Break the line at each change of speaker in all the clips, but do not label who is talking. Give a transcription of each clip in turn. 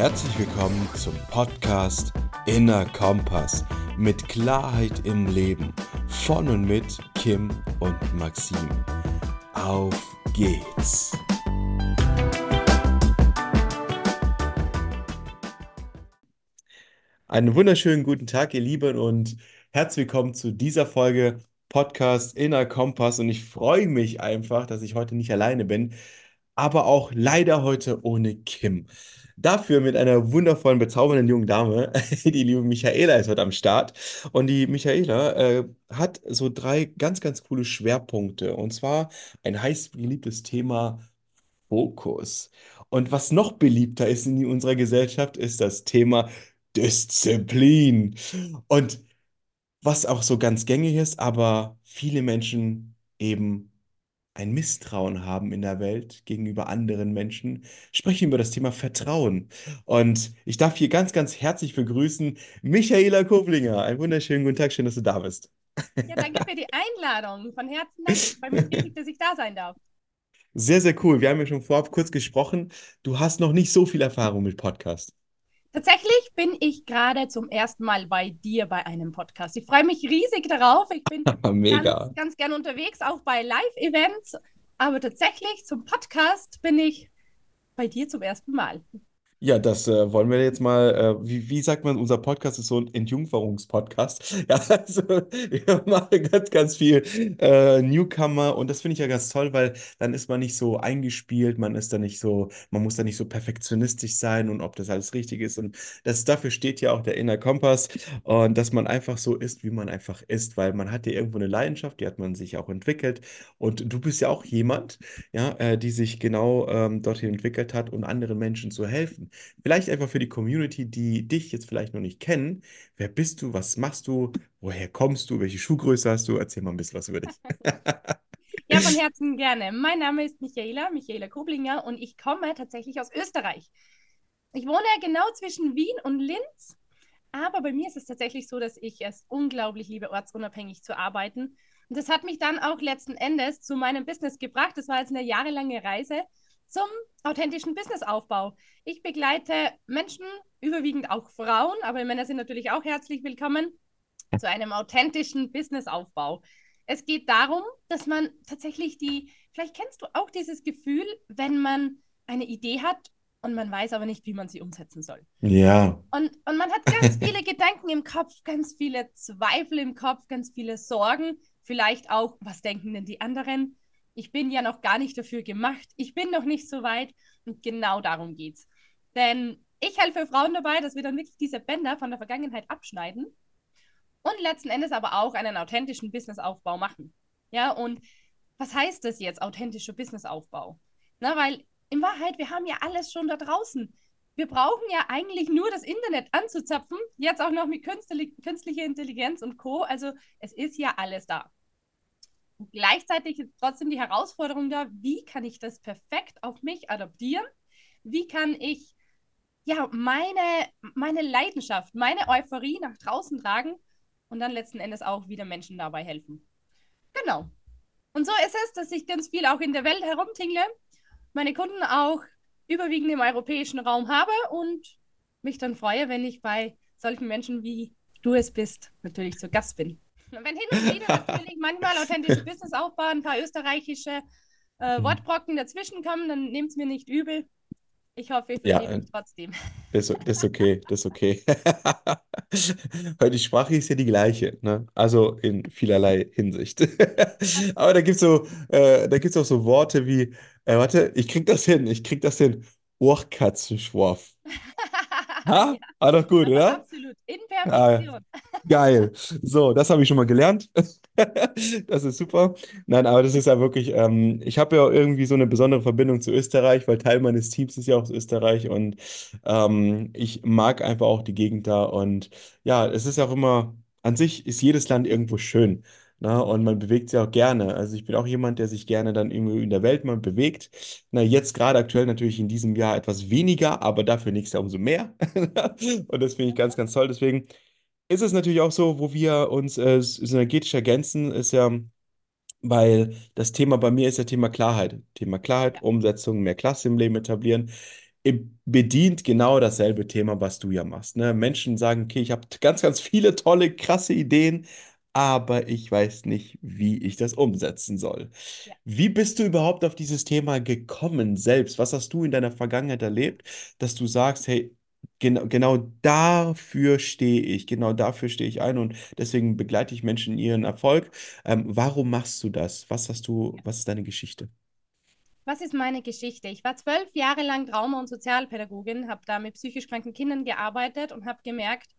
herzlich willkommen zum Podcast Inner Kompass mit Klarheit im Leben von und mit Kim und Maxim. Auf geht's! Einen wunderschönen guten Tag, ihr Lieben, und herzlich willkommen zu dieser Folge Podcast Inner Kompass. Und ich freue mich einfach, dass ich heute nicht alleine bin, aber auch leider heute ohne Kim. Dafür mit einer wundervollen, bezaubernden jungen Dame. Die liebe Michaela ist heute am Start. Und die Michaela äh, hat so drei ganz, ganz coole Schwerpunkte. Und zwar ein heiß geliebtes Thema Fokus. Und was noch beliebter ist in unserer Gesellschaft, ist das Thema Disziplin. Und was auch so ganz gängig ist, aber viele Menschen eben ein Misstrauen haben in der Welt gegenüber anderen Menschen, sprechen über das Thema Vertrauen. Und ich darf hier ganz, ganz herzlich begrüßen Michaela Koblinger. Einen wunderschönen guten Tag, schön, dass du da bist.
Ja, danke für die Einladung. Von Herzen danke. Bei mir wichtig, dass ich da sein darf.
Sehr, sehr cool. Wir haben ja schon vorab kurz gesprochen. Du hast noch nicht so viel Erfahrung mit Podcast.
Tatsächlich bin ich gerade zum ersten Mal bei dir bei einem Podcast. Ich freue mich riesig darauf. Ich bin
Mega.
ganz, ganz gern unterwegs, auch bei Live-Events. Aber tatsächlich zum Podcast bin ich bei dir zum ersten Mal.
Ja, das äh, wollen wir jetzt mal, äh, wie, wie sagt man, unser Podcast ist so ein Entjungferungspodcast. Ja, also wir machen ganz, ganz viel äh, Newcomer und das finde ich ja ganz toll, weil dann ist man nicht so eingespielt, man ist da nicht so, man muss da nicht so perfektionistisch sein und ob das alles richtig ist. Und das, dafür steht ja auch der Inner Kompass und dass man einfach so ist, wie man einfach ist, weil man hat ja irgendwo eine Leidenschaft, die hat man sich auch entwickelt und du bist ja auch jemand, ja, äh, die sich genau ähm, dorthin entwickelt hat, um anderen Menschen zu helfen. Vielleicht einfach für die Community, die dich jetzt vielleicht noch nicht kennen. Wer bist du? Was machst du? Woher kommst du? Welche Schuhgröße hast du? Erzähl mal ein bisschen was über dich.
ja, von Herzen gerne. Mein Name ist Michaela, Michaela Koblinger und ich komme tatsächlich aus Österreich. Ich wohne genau zwischen Wien und Linz, aber bei mir ist es tatsächlich so, dass ich es unglaublich liebe, ortsunabhängig zu arbeiten. Und das hat mich dann auch letzten Endes zu meinem Business gebracht. Das war jetzt eine jahrelange Reise zum authentischen Businessaufbau. Ich begleite Menschen, überwiegend auch Frauen, aber Männer sind natürlich auch herzlich willkommen, zu einem authentischen Businessaufbau. Es geht darum, dass man tatsächlich die, vielleicht kennst du auch dieses Gefühl, wenn man eine Idee hat und man weiß aber nicht, wie man sie umsetzen soll.
Ja.
Und, und man hat ganz viele Gedanken im Kopf, ganz viele Zweifel im Kopf, ganz viele Sorgen, vielleicht auch, was denken denn die anderen? Ich bin ja noch gar nicht dafür gemacht, ich bin noch nicht so weit und genau darum geht's. Denn ich helfe Frauen dabei, dass wir dann wirklich diese Bänder von der Vergangenheit abschneiden und letzten Endes aber auch einen authentischen Businessaufbau machen. Ja, und was heißt das jetzt, authentischer Businessaufbau? Na, weil in Wahrheit, wir haben ja alles schon da draußen. Wir brauchen ja eigentlich nur das Internet anzuzapfen, jetzt auch noch mit künstlicher Intelligenz und Co. Also es ist ja alles da gleichzeitig ist trotzdem die Herausforderung da, wie kann ich das perfekt auf mich adaptieren? Wie kann ich ja meine, meine Leidenschaft, meine Euphorie nach draußen tragen und dann letzten Endes auch wieder Menschen dabei helfen? Genau. Und so ist es, dass ich ganz viel auch in der Welt herumtingle, meine Kunden auch überwiegend im europäischen Raum habe und mich dann freue, wenn ich bei solchen Menschen wie du es bist, natürlich zu Gast bin. Wenn hin und wieder natürlich manchmal authentische Business aufbauen, ein paar österreichische äh, mhm. Wortbrocken dazwischen kommen, dann nehmt es mir nicht übel. Ich hoffe, ihr versteht ja, mich trotzdem.
Das, das ist okay, das ist okay. Weil die Sprache ist ja die gleiche, ne? Also in vielerlei Hinsicht. Aber da gibt es so, äh, auch so Worte wie, äh, warte, ich krieg das hin, ich krieg das hin. Ohrkatzenschworf. Ha? Ja. War doch gut, oder?
Absolut. In Perfektion.
Ah, geil. So, das habe ich schon mal gelernt. das ist super. Nein, aber das ist ja wirklich, ähm, ich habe ja irgendwie so eine besondere Verbindung zu Österreich, weil Teil meines Teams ist ja auch aus Österreich und ähm, ich mag einfach auch die Gegend da. Und ja, es ist auch immer, an sich ist jedes Land irgendwo schön. Na, und man bewegt sich auch gerne. Also ich bin auch jemand, der sich gerne dann irgendwie in der Welt mal bewegt. Na, jetzt gerade aktuell natürlich in diesem Jahr etwas weniger, aber dafür nächstes Jahr umso mehr. Und das finde ich ganz, ganz toll. Deswegen ist es natürlich auch so, wo wir uns äh, synergetisch ergänzen, ist ja, weil das Thema bei mir ist ja Thema Klarheit. Thema Klarheit, Umsetzung, mehr Klasse im Leben etablieren. bedient genau dasselbe Thema, was du ja machst. Ne? Menschen sagen, okay, ich habe ganz, ganz viele tolle, krasse Ideen, aber ich weiß nicht, wie ich das umsetzen soll.
Ja.
Wie bist du überhaupt auf dieses Thema gekommen selbst? Was hast du in deiner Vergangenheit erlebt, dass du sagst, hey, genau, genau dafür stehe ich, genau dafür stehe ich ein und deswegen begleite ich Menschen in ihren Erfolg. Ähm, warum machst du das? Was hast du, was ist deine Geschichte?
Was ist meine Geschichte? Ich war zwölf Jahre lang Trauma- und Sozialpädagogin, habe da mit psychisch kranken Kindern gearbeitet und habe gemerkt,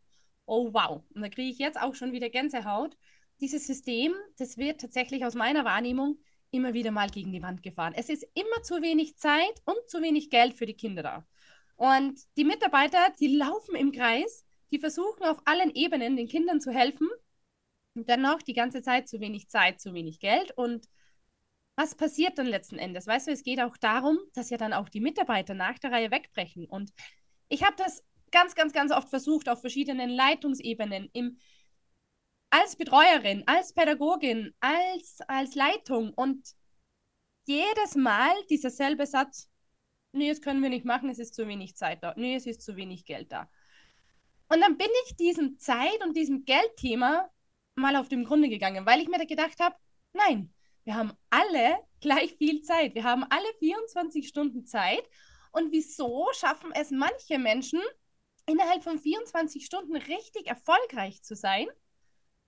oh wow, und da kriege ich jetzt auch schon wieder Gänsehaut. Dieses System, das wird tatsächlich aus meiner Wahrnehmung immer wieder mal gegen die Wand gefahren. Es ist immer zu wenig Zeit und zu wenig Geld für die Kinder da. Und die Mitarbeiter, die laufen im Kreis, die versuchen auf allen Ebenen den Kindern zu helfen und dennoch die ganze Zeit zu wenig Zeit, zu wenig Geld und was passiert dann letzten Endes? Weißt du, es geht auch darum, dass ja dann auch die Mitarbeiter nach der Reihe wegbrechen. Und ich habe das ganz, ganz, ganz oft versucht auf verschiedenen Leitungsebenen, im, als Betreuerin, als Pädagogin, als, als Leitung. Und jedes Mal dieser selbe Satz, nee, das können wir nicht machen, es ist zu wenig Zeit da, nee, es ist zu wenig Geld da. Und dann bin ich diesem Zeit- und diesem Geldthema mal auf den Grunde gegangen, weil ich mir da gedacht habe, nein, wir haben alle gleich viel Zeit. Wir haben alle 24 Stunden Zeit. Und wieso schaffen es manche Menschen, innerhalb von 24 Stunden richtig erfolgreich zu sein?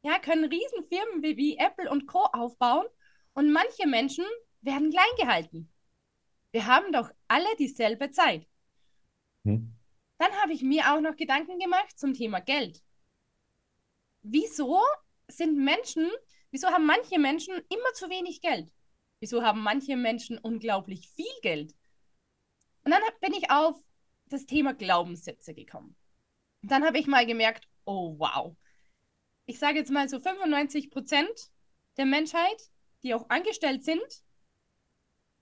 Ja, können Riesenfirmen wie, wie Apple und Co. aufbauen und manche Menschen werden klein gehalten. Wir haben doch alle dieselbe Zeit. Hm. Dann habe ich mir auch noch Gedanken gemacht zum Thema Geld. Wieso sind Menschen Wieso haben manche Menschen immer zu wenig Geld? Wieso haben manche Menschen unglaublich viel Geld? Und dann bin ich auf das Thema Glaubenssätze gekommen. Und dann habe ich mal gemerkt, oh wow. Ich sage jetzt mal so 95 Prozent der Menschheit, die auch angestellt sind,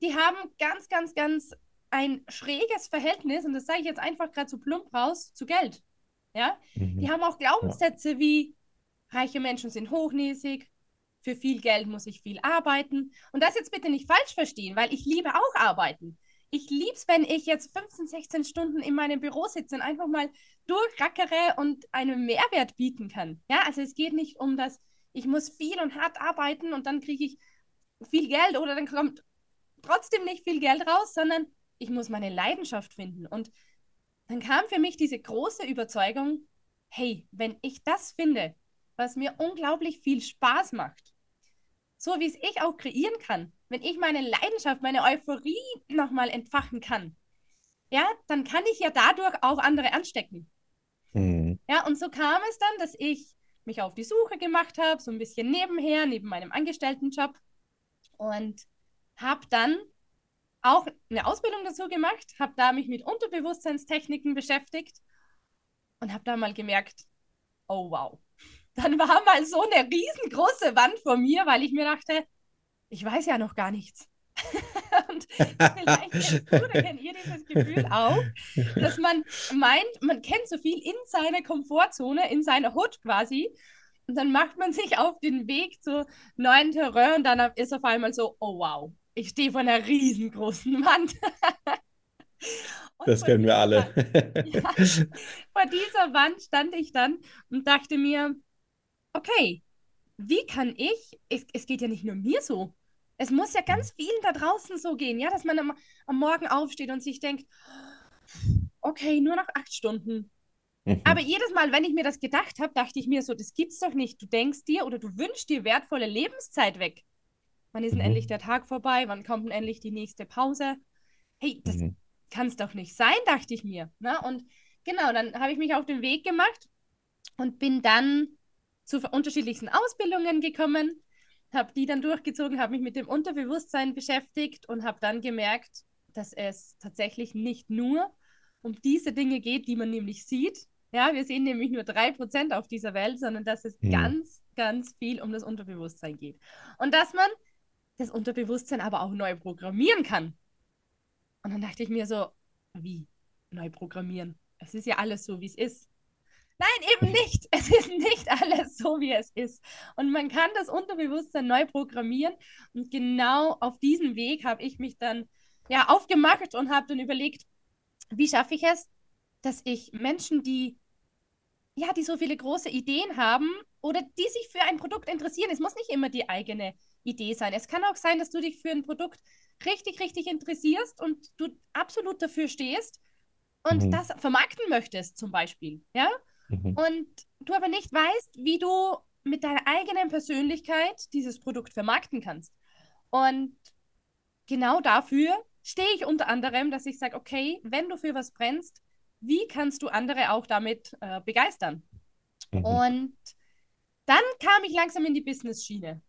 die haben ganz, ganz, ganz ein schräges Verhältnis, und das sage ich jetzt einfach gerade so plump raus, zu Geld. Ja? Mhm. Die haben auch Glaubenssätze ja. wie reiche Menschen sind hochnäsig, für viel Geld muss ich viel arbeiten. Und das jetzt bitte nicht falsch verstehen, weil ich liebe auch arbeiten. Ich liebe es, wenn ich jetzt 15, 16 Stunden in meinem Büro sitze und einfach mal durchrackere und einen Mehrwert bieten kann. Ja, also es geht nicht um das, ich muss viel und hart arbeiten und dann kriege ich viel Geld oder dann kommt trotzdem nicht viel Geld raus, sondern ich muss meine Leidenschaft finden. Und dann kam für mich diese große Überzeugung, hey, wenn ich das finde, was mir unglaublich viel Spaß macht, so wie es ich auch kreieren kann, wenn ich meine Leidenschaft, meine Euphorie nochmal entfachen kann, ja, dann kann ich ja dadurch auch andere anstecken. Mhm. Ja, und so kam es dann, dass ich mich auf die Suche gemacht habe, so ein bisschen nebenher, neben meinem Angestelltenjob und habe dann auch eine Ausbildung dazu gemacht, habe da mich mit Unterbewusstseinstechniken beschäftigt und habe da mal gemerkt, oh wow, dann war mal so eine riesengroße Wand vor mir, weil ich mir dachte, ich weiß ja noch gar nichts. und vielleicht kennst du, kennt ihr dieses Gefühl auch, dass man meint, man kennt so viel in seiner Komfortzone, in seiner Hut quasi. Und dann macht man sich auf den Weg zu neuen Terrain und dann ist auf einmal so, oh wow, ich stehe vor einer riesengroßen Wand.
das kennen wir alle.
ja, vor dieser Wand stand ich dann und dachte mir, okay, wie kann ich, es, es geht ja nicht nur mir so, es muss ja ganz mhm. vielen da draußen so gehen, ja, dass man am, am Morgen aufsteht und sich denkt, okay, nur noch acht Stunden. Mhm. Aber jedes Mal, wenn ich mir das gedacht habe, dachte ich mir so, das gibt's doch nicht. Du denkst dir oder du wünschst dir wertvolle Lebenszeit weg. Wann ist denn mhm. endlich der Tag vorbei? Wann kommt denn endlich die nächste Pause? Hey, das mhm. kann es doch nicht sein, dachte ich mir. Ne? Und genau, dann habe ich mich auf den Weg gemacht und bin dann zu unterschiedlichsten Ausbildungen gekommen, habe die dann durchgezogen, habe mich mit dem Unterbewusstsein beschäftigt und habe dann gemerkt, dass es tatsächlich nicht nur um diese Dinge geht, die man nämlich sieht. Ja, wir sehen nämlich nur drei Prozent auf dieser Welt, sondern dass es mhm. ganz, ganz viel um das Unterbewusstsein geht. Und dass man das Unterbewusstsein aber auch neu programmieren kann. Und dann dachte ich mir so, wie neu programmieren? Es ist ja alles so, wie es ist. Nein, eben nicht. Es ist nicht alles so, wie es ist. Und man kann das Unterbewusstsein neu programmieren. Und genau auf diesen Weg habe ich mich dann ja aufgemacht und habe dann überlegt, wie schaffe ich es, dass ich Menschen, die ja, die so viele große Ideen haben oder die sich für ein Produkt interessieren. Es muss nicht immer die eigene Idee sein. Es kann auch sein, dass du dich für ein Produkt richtig, richtig interessierst und du absolut dafür stehst und mhm. das vermarkten möchtest, zum Beispiel. Ja? Mhm. Und du aber nicht weißt, wie du mit deiner eigenen Persönlichkeit dieses Produkt vermarkten kannst. Und genau dafür stehe ich unter anderem, dass ich sage, okay, wenn du für was brennst, wie kannst du andere auch damit äh, begeistern? Mhm. Und dann kam ich langsam in die Business-Schiene.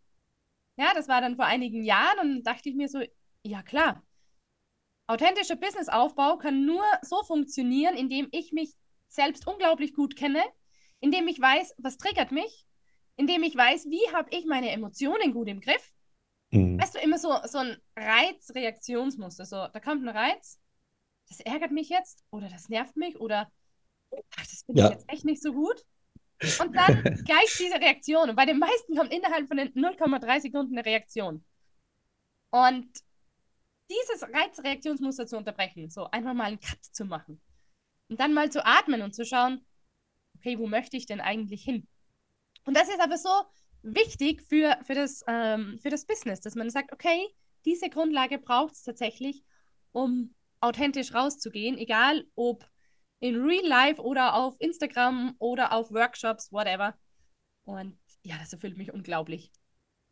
Ja, das war dann vor einigen Jahren und dachte ich mir so, ja klar, authentischer Businessaufbau kann nur so funktionieren, indem ich mich selbst unglaublich gut kenne, indem ich weiß, was triggert mich, indem ich weiß, wie habe ich meine Emotionen gut im Griff. Mhm. Weißt du, immer so, so ein Reizreaktionsmuster. So, da kommt ein Reiz, das ärgert mich jetzt oder das nervt mich oder ach, das finde ja. ich jetzt echt nicht so gut. Und dann gleich diese Reaktion. Und bei den meisten kommt innerhalb von den 0,3 Sekunden eine Reaktion. Und dieses Reizreaktionsmuster zu unterbrechen, so einfach mal einen Cut zu machen und dann mal zu atmen und zu schauen, okay, wo möchte ich denn eigentlich hin? Und das ist aber so wichtig für, für, das, ähm, für das Business, dass man sagt, okay, diese Grundlage braucht es tatsächlich, um authentisch rauszugehen, egal ob in Real Life oder auf Instagram oder auf Workshops, whatever. Und ja, das erfüllt mich unglaublich.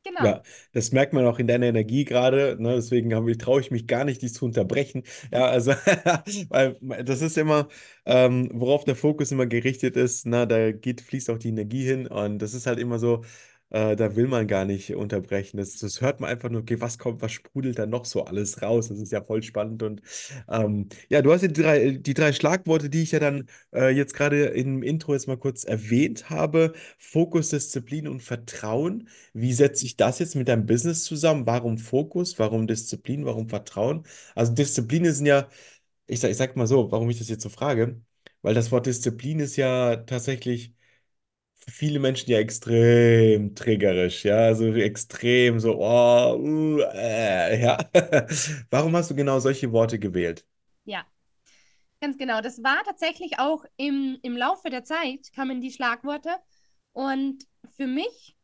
Genau. Ja, das merkt man auch in deiner Energie gerade. Ne? Deswegen traue ich mich gar nicht, dich zu unterbrechen. Ja, also, weil das ist immer, ähm, worauf der Fokus immer gerichtet ist, na, da geht, fließt auch die Energie hin. Und das ist halt immer so, äh, da will man gar nicht unterbrechen. Das, das hört man einfach nur, okay, was kommt, was sprudelt da noch so alles raus? Das ist ja voll spannend. Und ähm, ja, du hast ja die drei, die drei Schlagworte, die ich ja dann äh, jetzt gerade im Intro jetzt mal kurz erwähnt habe. Fokus, Disziplin und Vertrauen. Wie setze ich das jetzt mit deinem Business zusammen? Warum Fokus? Warum Disziplin? Warum Vertrauen? Also Disziplin ist ja, ich sag, ich sag mal so, warum ich das jetzt so frage, weil das Wort Disziplin ist ja tatsächlich für viele Menschen ja extrem triggerisch, ja, so extrem so, oh, uh, äh, ja. Warum hast du genau solche Worte gewählt?
Ja, ganz genau. Das war tatsächlich auch im, im Laufe der Zeit kamen die Schlagworte und für mich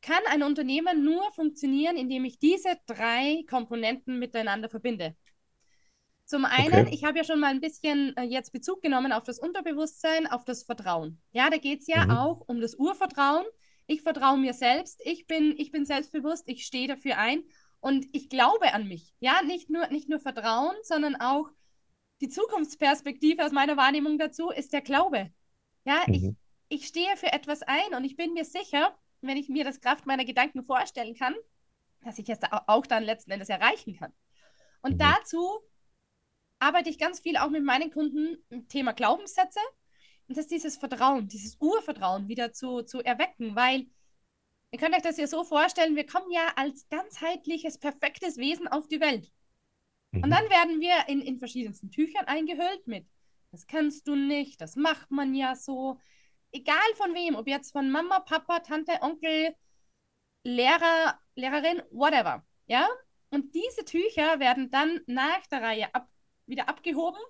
kann ein Unternehmen nur funktionieren, indem ich diese drei Komponenten miteinander verbinde. Zum einen, okay. ich habe ja schon mal ein bisschen äh, jetzt Bezug genommen auf das Unterbewusstsein, auf das Vertrauen. Ja, da geht es ja mhm. auch um das Urvertrauen. Ich vertraue mir selbst, ich bin, ich bin selbstbewusst, ich stehe dafür ein und ich glaube an mich. Ja, nicht nur, nicht nur Vertrauen, sondern auch die Zukunftsperspektive aus meiner Wahrnehmung dazu ist der Glaube. Ja, mhm. ich, ich stehe für etwas ein und ich bin mir sicher, wenn ich mir das Kraft meiner Gedanken vorstellen kann, dass ich es auch dann letzten Endes erreichen kann. Und mhm. dazu arbeite ich ganz viel auch mit meinen Kunden im Thema Glaubenssätze. Und das ist dieses Vertrauen, dieses Urvertrauen wieder zu, zu erwecken, weil ihr könnt euch das ja so vorstellen, wir kommen ja als ganzheitliches, perfektes Wesen auf die Welt. Mhm. Und dann werden wir in, in verschiedensten Tüchern eingehüllt mit, das kannst du nicht, das macht man ja so. Egal von wem, ob jetzt von Mama, Papa, Tante, Onkel, Lehrer, Lehrerin, whatever. Ja? Und diese Tücher werden dann nach der Reihe ab, wieder abgehoben,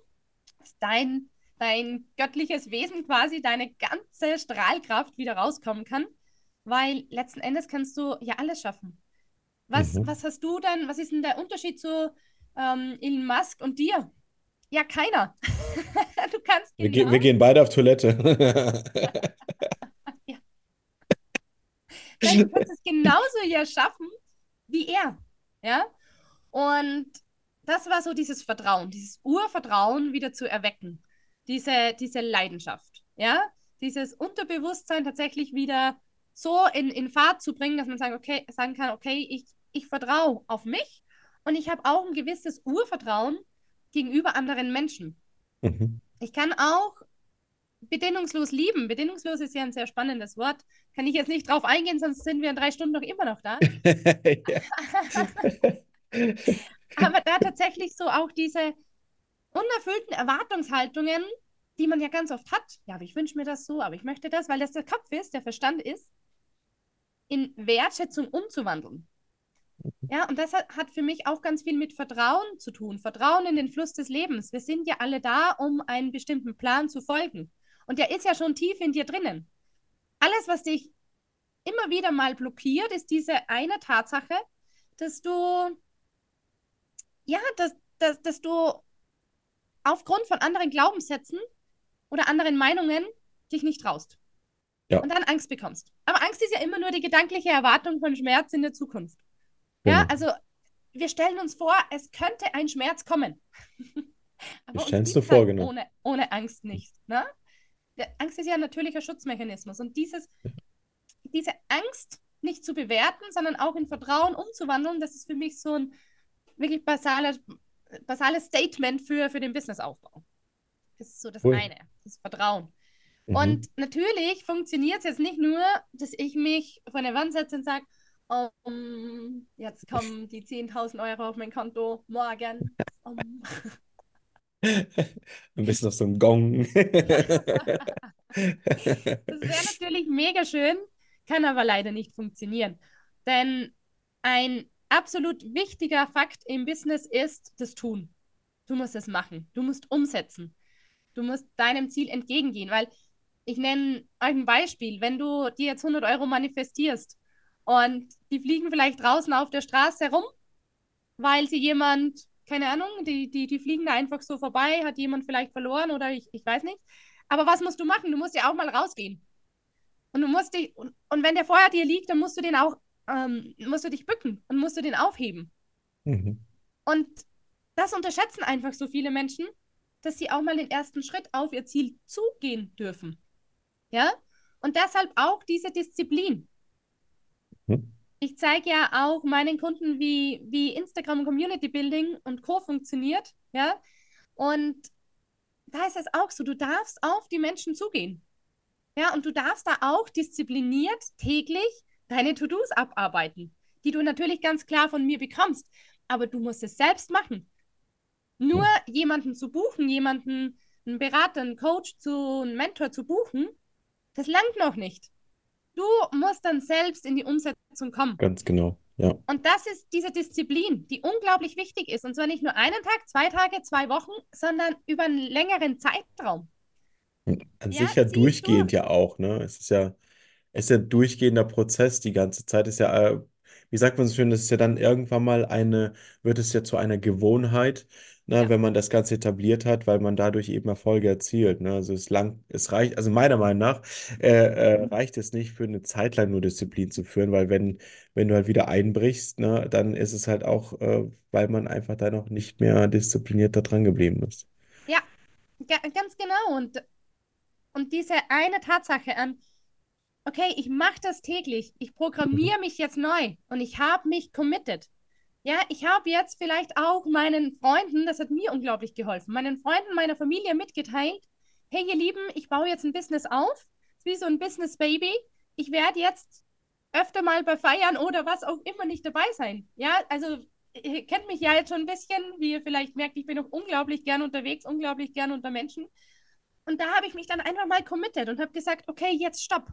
dass dein, dein göttliches Wesen quasi, deine ganze Strahlkraft wieder rauskommen kann, weil letzten Endes kannst du ja alles schaffen. Was, mhm. was hast du denn, was ist denn der Unterschied zu ähm, Elon Musk und dir? Ja, keiner.
du kannst genau. wir, ge wir gehen beide auf Toilette.
ja. du kannst es genauso ja schaffen wie er. Ja. Und das war so dieses Vertrauen, dieses Urvertrauen wieder zu erwecken, diese, diese Leidenschaft, ja, dieses Unterbewusstsein tatsächlich wieder so in, in Fahrt zu bringen, dass man sagen, okay, sagen kann, okay, ich, ich vertraue auf mich und ich habe auch ein gewisses Urvertrauen gegenüber anderen Menschen. Mhm. Ich kann auch bedingungslos lieben. Bedingungslos ist ja ein sehr spannendes Wort. Kann ich jetzt nicht drauf eingehen, sonst sind wir in drei Stunden noch immer noch da. aber da tatsächlich so auch diese unerfüllten Erwartungshaltungen, die man ja ganz oft hat. Ja, aber ich wünsche mir das so, aber ich möchte das, weil das der Kopf ist, der Verstand ist, in Wertschätzung umzuwandeln. Ja, und das hat, hat für mich auch ganz viel mit Vertrauen zu tun. Vertrauen in den Fluss des Lebens. Wir sind ja alle da, um einen bestimmten Plan zu folgen. Und der ist ja schon tief in dir drinnen. Alles, was dich immer wieder mal blockiert, ist diese eine Tatsache, dass du, ja, dass, dass, dass du aufgrund von anderen Glaubenssätzen oder anderen Meinungen dich nicht traust.
Ja,
Und dann Angst bekommst. Aber Angst ist ja immer nur die gedankliche Erwartung von Schmerz in der Zukunft. Ja,
genau.
also wir stellen uns vor, es könnte ein Schmerz kommen. Aber uns gibt es
vor,
halt
genau.
ohne, ohne Angst nicht. Ne? Der Angst ist ja ein natürlicher Schutzmechanismus. Und dieses, diese Angst nicht zu bewerten, sondern auch in Vertrauen umzuwandeln, das ist für mich so ein wirklich basales, basales Statement für, für den Businessaufbau. Das ist so das
Cool.
eine, das Vertrauen.
Mhm.
Und natürlich funktioniert es jetzt nicht nur, dass ich mich vor eine Wand setze und sage, um, jetzt kommen die 10.000 Euro auf mein Konto morgen. Um.
Ein bisschen auf so einem Gong.
Das wäre natürlich mega schön, kann aber leider nicht funktionieren. Denn ein absolut wichtiger Fakt im Business ist das Tun. Du musst es machen. Du musst umsetzen. Du musst deinem Ziel entgegengehen, weil ich nenne euch ein Beispiel. Wenn du dir jetzt 100 Euro manifestierst und die fliegen vielleicht draußen auf der Straße herum, weil sie jemand, keine Ahnung, die, die, die fliegen da einfach so vorbei, hat jemand vielleicht verloren oder ich, ich weiß nicht. Aber was musst du machen? Du musst ja auch mal rausgehen. Und du musst dich, und, und wenn der vorher dir liegt, dann musst du den auch, ähm, musst du dich bücken und musst du den aufheben.
Mhm.
Und das unterschätzen einfach so viele Menschen, dass sie auch mal den ersten Schritt auf ihr Ziel zugehen dürfen. Ja? Und deshalb auch diese Disziplin.
Mhm.
Ich zeige ja auch meinen Kunden, wie, wie Instagram Community Building und Co. funktioniert. Ja? Und da ist es auch so, du darfst auf die Menschen zugehen. Ja, und du darfst da auch diszipliniert täglich deine To-Dos abarbeiten, die du natürlich ganz klar von mir bekommst. Aber du musst es selbst machen. Nur jemanden zu buchen, jemanden, einen Berater, einen Coach, zu, einen Mentor zu buchen, das langt noch nicht. Du musst dann selbst in die Umsetzung kommen.
Ganz genau. Ja.
Und das ist diese Disziplin, die unglaublich wichtig ist. Und zwar nicht nur einen Tag, zwei Tage, zwei Wochen, sondern über einen längeren Zeitraum.
An
Ja,
sich ja durchgehend
durch.
ja auch, ne? Es ist ja, ist ja ein durchgehender Prozess die ganze Zeit. Es ist ja, äh, wie sagt man so schön, das ist ja dann irgendwann mal eine, wird es ja zu einer Gewohnheit, ne,
Ja,
wenn man das Ganze etabliert hat, weil man dadurch eben Erfolge erzielt, ne? Also es lang, es reicht, also meiner Meinung nach, äh, äh, reicht es nicht für eine Zeit lang nur Disziplin zu führen, weil wenn, wenn du halt wieder einbrichst, ne, dann ist es halt auch, äh, weil man einfach da noch nicht mehr diszipliniert da dran geblieben ist.
ja, ga ganz genau. Und, und diese eine Tatsache an, okay, ich mache das täglich, ich programmiere mich jetzt neu und ich habe mich committed. Ja, ich habe jetzt vielleicht auch meinen Freunden, das hat mir unglaublich geholfen, meinen Freunden, meiner Familie mitgeteilt, hey ihr Lieben, ich baue jetzt ein Business auf, wie so ein Business Baby. Ich werde jetzt öfter mal bei Feiern oder was auch immer nicht dabei sein. Ja, also ihr kennt mich ja jetzt schon ein bisschen, wie ihr vielleicht merkt, ich bin auch unglaublich gern unterwegs, unglaublich gern unter Menschen. Und da habe ich mich dann einfach mal committed und habe gesagt, okay, jetzt stopp.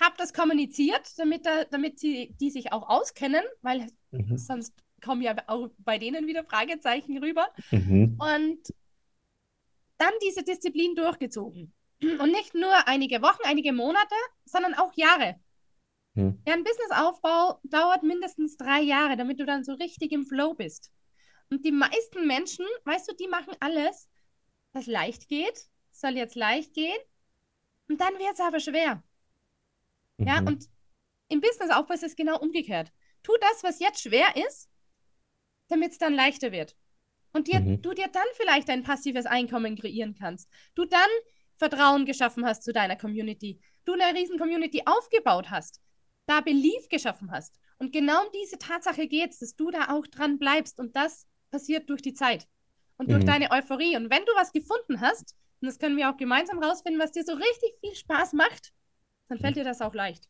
Habe das kommuniziert, damit, da, damit sie die sich auch auskennen, weil
Mhm.
sonst kommen ja auch bei denen wieder Fragezeichen rüber.
Mhm.
Und dann diese Disziplin durchgezogen. Und nicht nur einige Wochen, einige Monate, sondern auch Jahre.
Mhm.
Ja, ein Businessaufbau dauert mindestens drei Jahre, damit du dann so richtig im Flow bist. Und die meisten Menschen, weißt du, die machen alles, was leicht geht, soll jetzt leicht gehen. Und dann wird es aber schwer. Ja,
Mhm.
und im Businessaufbau ist es genau umgekehrt. Tu das, was jetzt schwer ist, damit es dann leichter wird. Und dir,
Mhm.
du dir dann vielleicht ein passives Einkommen kreieren kannst. Du dann Vertrauen geschaffen hast zu deiner Community. Du eine riesen Community aufgebaut hast. Da Belief geschaffen hast. Und genau um diese Tatsache geht es, dass du da auch dran bleibst. Und das passiert durch die Zeit und durch
Mhm.
deine Euphorie. Und wenn du was gefunden hast, und das können wir auch gemeinsam rausfinden, was dir so richtig viel Spaß macht, dann fällt dir das auch leicht.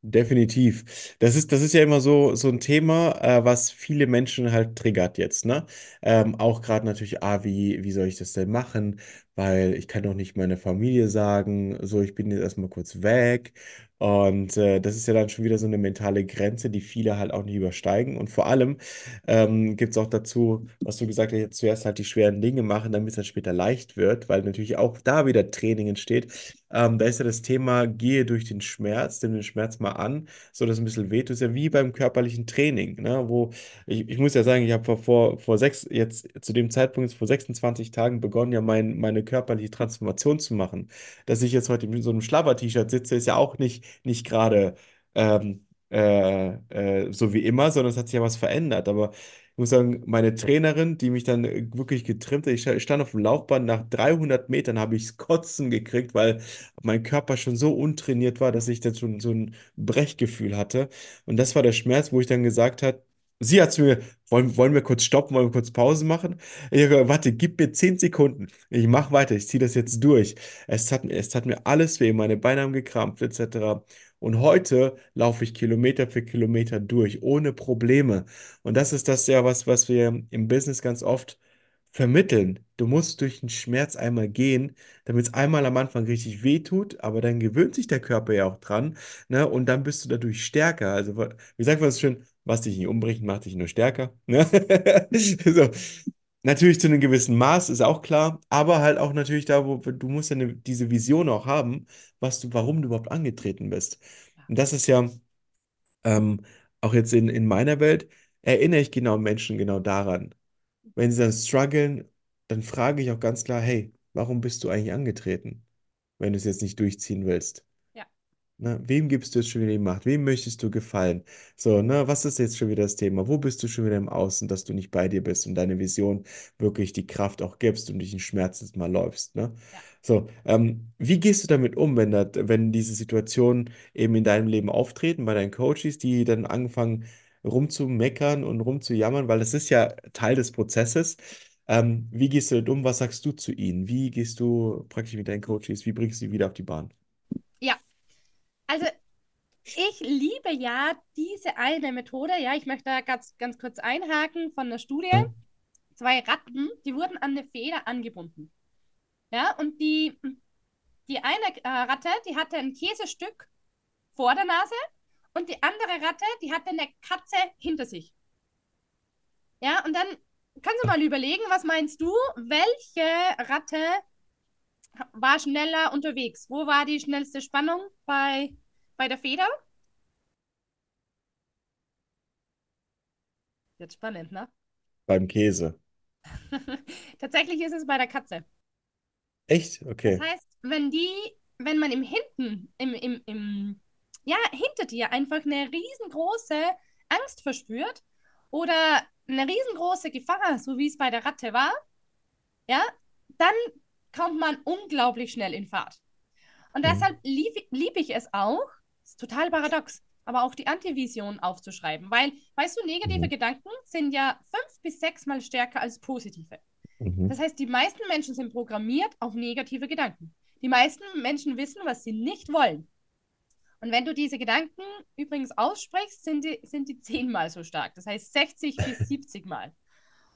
Definitiv. Das ist, das ist ja immer so, so ein Thema, äh, was viele Menschen halt triggert jetzt, ne? Ähm, auch gerade natürlich, ah, wie, wie soll ich das denn machen? Weil ich kann doch nicht meine Familie sagen, so, ich bin jetzt erstmal kurz weg. Und äh, das ist ja dann schon wieder so eine mentale Grenze, die viele halt auch nicht übersteigen. Und vor allem ähm, gibt es auch dazu, was du gesagt hast, zuerst halt die schweren Dinge machen, damit es dann später leicht wird, weil natürlich auch da wieder Training entsteht. Ähm, da ist ja das Thema, gehe durch den Schmerz, nimm den Schmerz mal an, so dass ein bisschen wehtut. Ist ja wie beim körperlichen Training, ne? Wo ich, ich muss ja sagen, ich habe vor, vor, vor sechs, jetzt zu dem Zeitpunkt, vor 26 Tagen begonnen, ja mein, meine körperliche Transformation zu machen. Dass ich jetzt heute in so einem Schlabber-T-Shirt sitze, ist ja auch nicht, nicht gerade ähm, äh, äh, so wie immer, sondern es hat sich ja was verändert. Aber muss sagen, meine Trainerin, die mich dann äh, wirklich getrimmt hat, ich ich stand auf dem Laufband, nach 300 Metern habe ich es Kotzen gekriegt, weil mein Körper schon so untrainiert war, dass ich dann schon so ein Brechgefühl hatte. Und das war der Schmerz, wo ich dann gesagt habe, sie hat zu mir, wollen, wollen wir kurz stoppen, wollen wir kurz Pause machen? Ich habe gesagt, warte, gib mir 10 Sekunden. Ich mache weiter, ich ziehe das jetzt durch. Es hat, es hat mir alles weh, meine Beine haben gekrampft, etc. Und heute laufe ich Kilometer für Kilometer durch, ohne Probleme. Und das ist das ja, was, was wir im Business ganz oft vermitteln. Du musst durch den Schmerz einmal gehen, damit es einmal am Anfang richtig weh tut, aber dann gewöhnt sich der Körper ja auch dran, ne? Und dann bist du dadurch stärker. Also, wie sagt man es schön, was dich nicht umbringt, macht dich nur stärker. Ne? So. Natürlich zu einem gewissen Maß, ist auch klar, aber halt auch natürlich da, wo du musst ja eine, diese Vision auch haben, was du, warum du überhaupt angetreten bist. Und das ist ja ähm, auch jetzt in, in meiner Welt, erinnere ich genau Menschen genau daran. Wenn sie dann strugglen, dann frage ich auch ganz klar, hey, warum bist du eigentlich angetreten, wenn du es jetzt nicht durchziehen willst? Ne, wem gibst du jetzt schon wieder die Macht? Wem möchtest du gefallen? So, ne, was ist jetzt schon wieder das Thema? Wo bist du schon wieder im Außen, dass du nicht bei dir bist und deine Vision wirklich die Kraft auch gibst und durch den Schmerz jetzt mal läufst, ne?
ja.
So, ähm, wie gehst du damit um, wenn, das, wenn diese Situationen eben in deinem Leben auftreten, bei deinen Coaches, die dann anfangen rumzumeckern und rumzujammern, weil das ist ja Teil des Prozesses. Ähm, wie gehst du damit um? Was sagst du zu ihnen? Wie gehst du praktisch mit deinen Coaches? Wie bringst du sie wieder auf die Bahn?
Also ich liebe ja diese eine Methode. Ja, ich möchte da ganz, ganz kurz einhaken von der Studie. Zwei Ratten, die wurden an eine Feder angebunden. Ja, und die, die eine äh, Ratte, die hatte ein Käsestück vor der Nase und die andere Ratte, die hatte eine Katze hinter sich. Ja, und dann kannst du mal überlegen, was meinst du, welche Ratte war schneller unterwegs? Wo war die schnellste Spannung bei, bei der Feder? Jetzt spannend, ne?
Beim Käse.
Tatsächlich ist es bei der Katze.
Echt?
Das
Okay.
heißt, wenn die, wenn man im Hinten, im, im, im, ja, hinter dir einfach eine riesengroße Angst verspürt oder eine riesengroße Gefahr, so wie es bei der Ratte war, ja, dann kommt man unglaublich schnell in Fahrt. Und
Mhm.
deshalb liebe lieb ich es auch, ist total paradox, aber auch die Antivision aufzuschreiben, weil, weißt du, negative
Mhm.
Gedanken sind ja fünf bis sechsmal stärker als positive. Das
Mhm.
heißt, die meisten Menschen sind programmiert auf negative Gedanken. Die meisten Menschen wissen, was sie nicht wollen. Und wenn du diese Gedanken übrigens aussprichst, sind die, sind die zehnmal so stark. Das heißt 60 bis 70 Mal.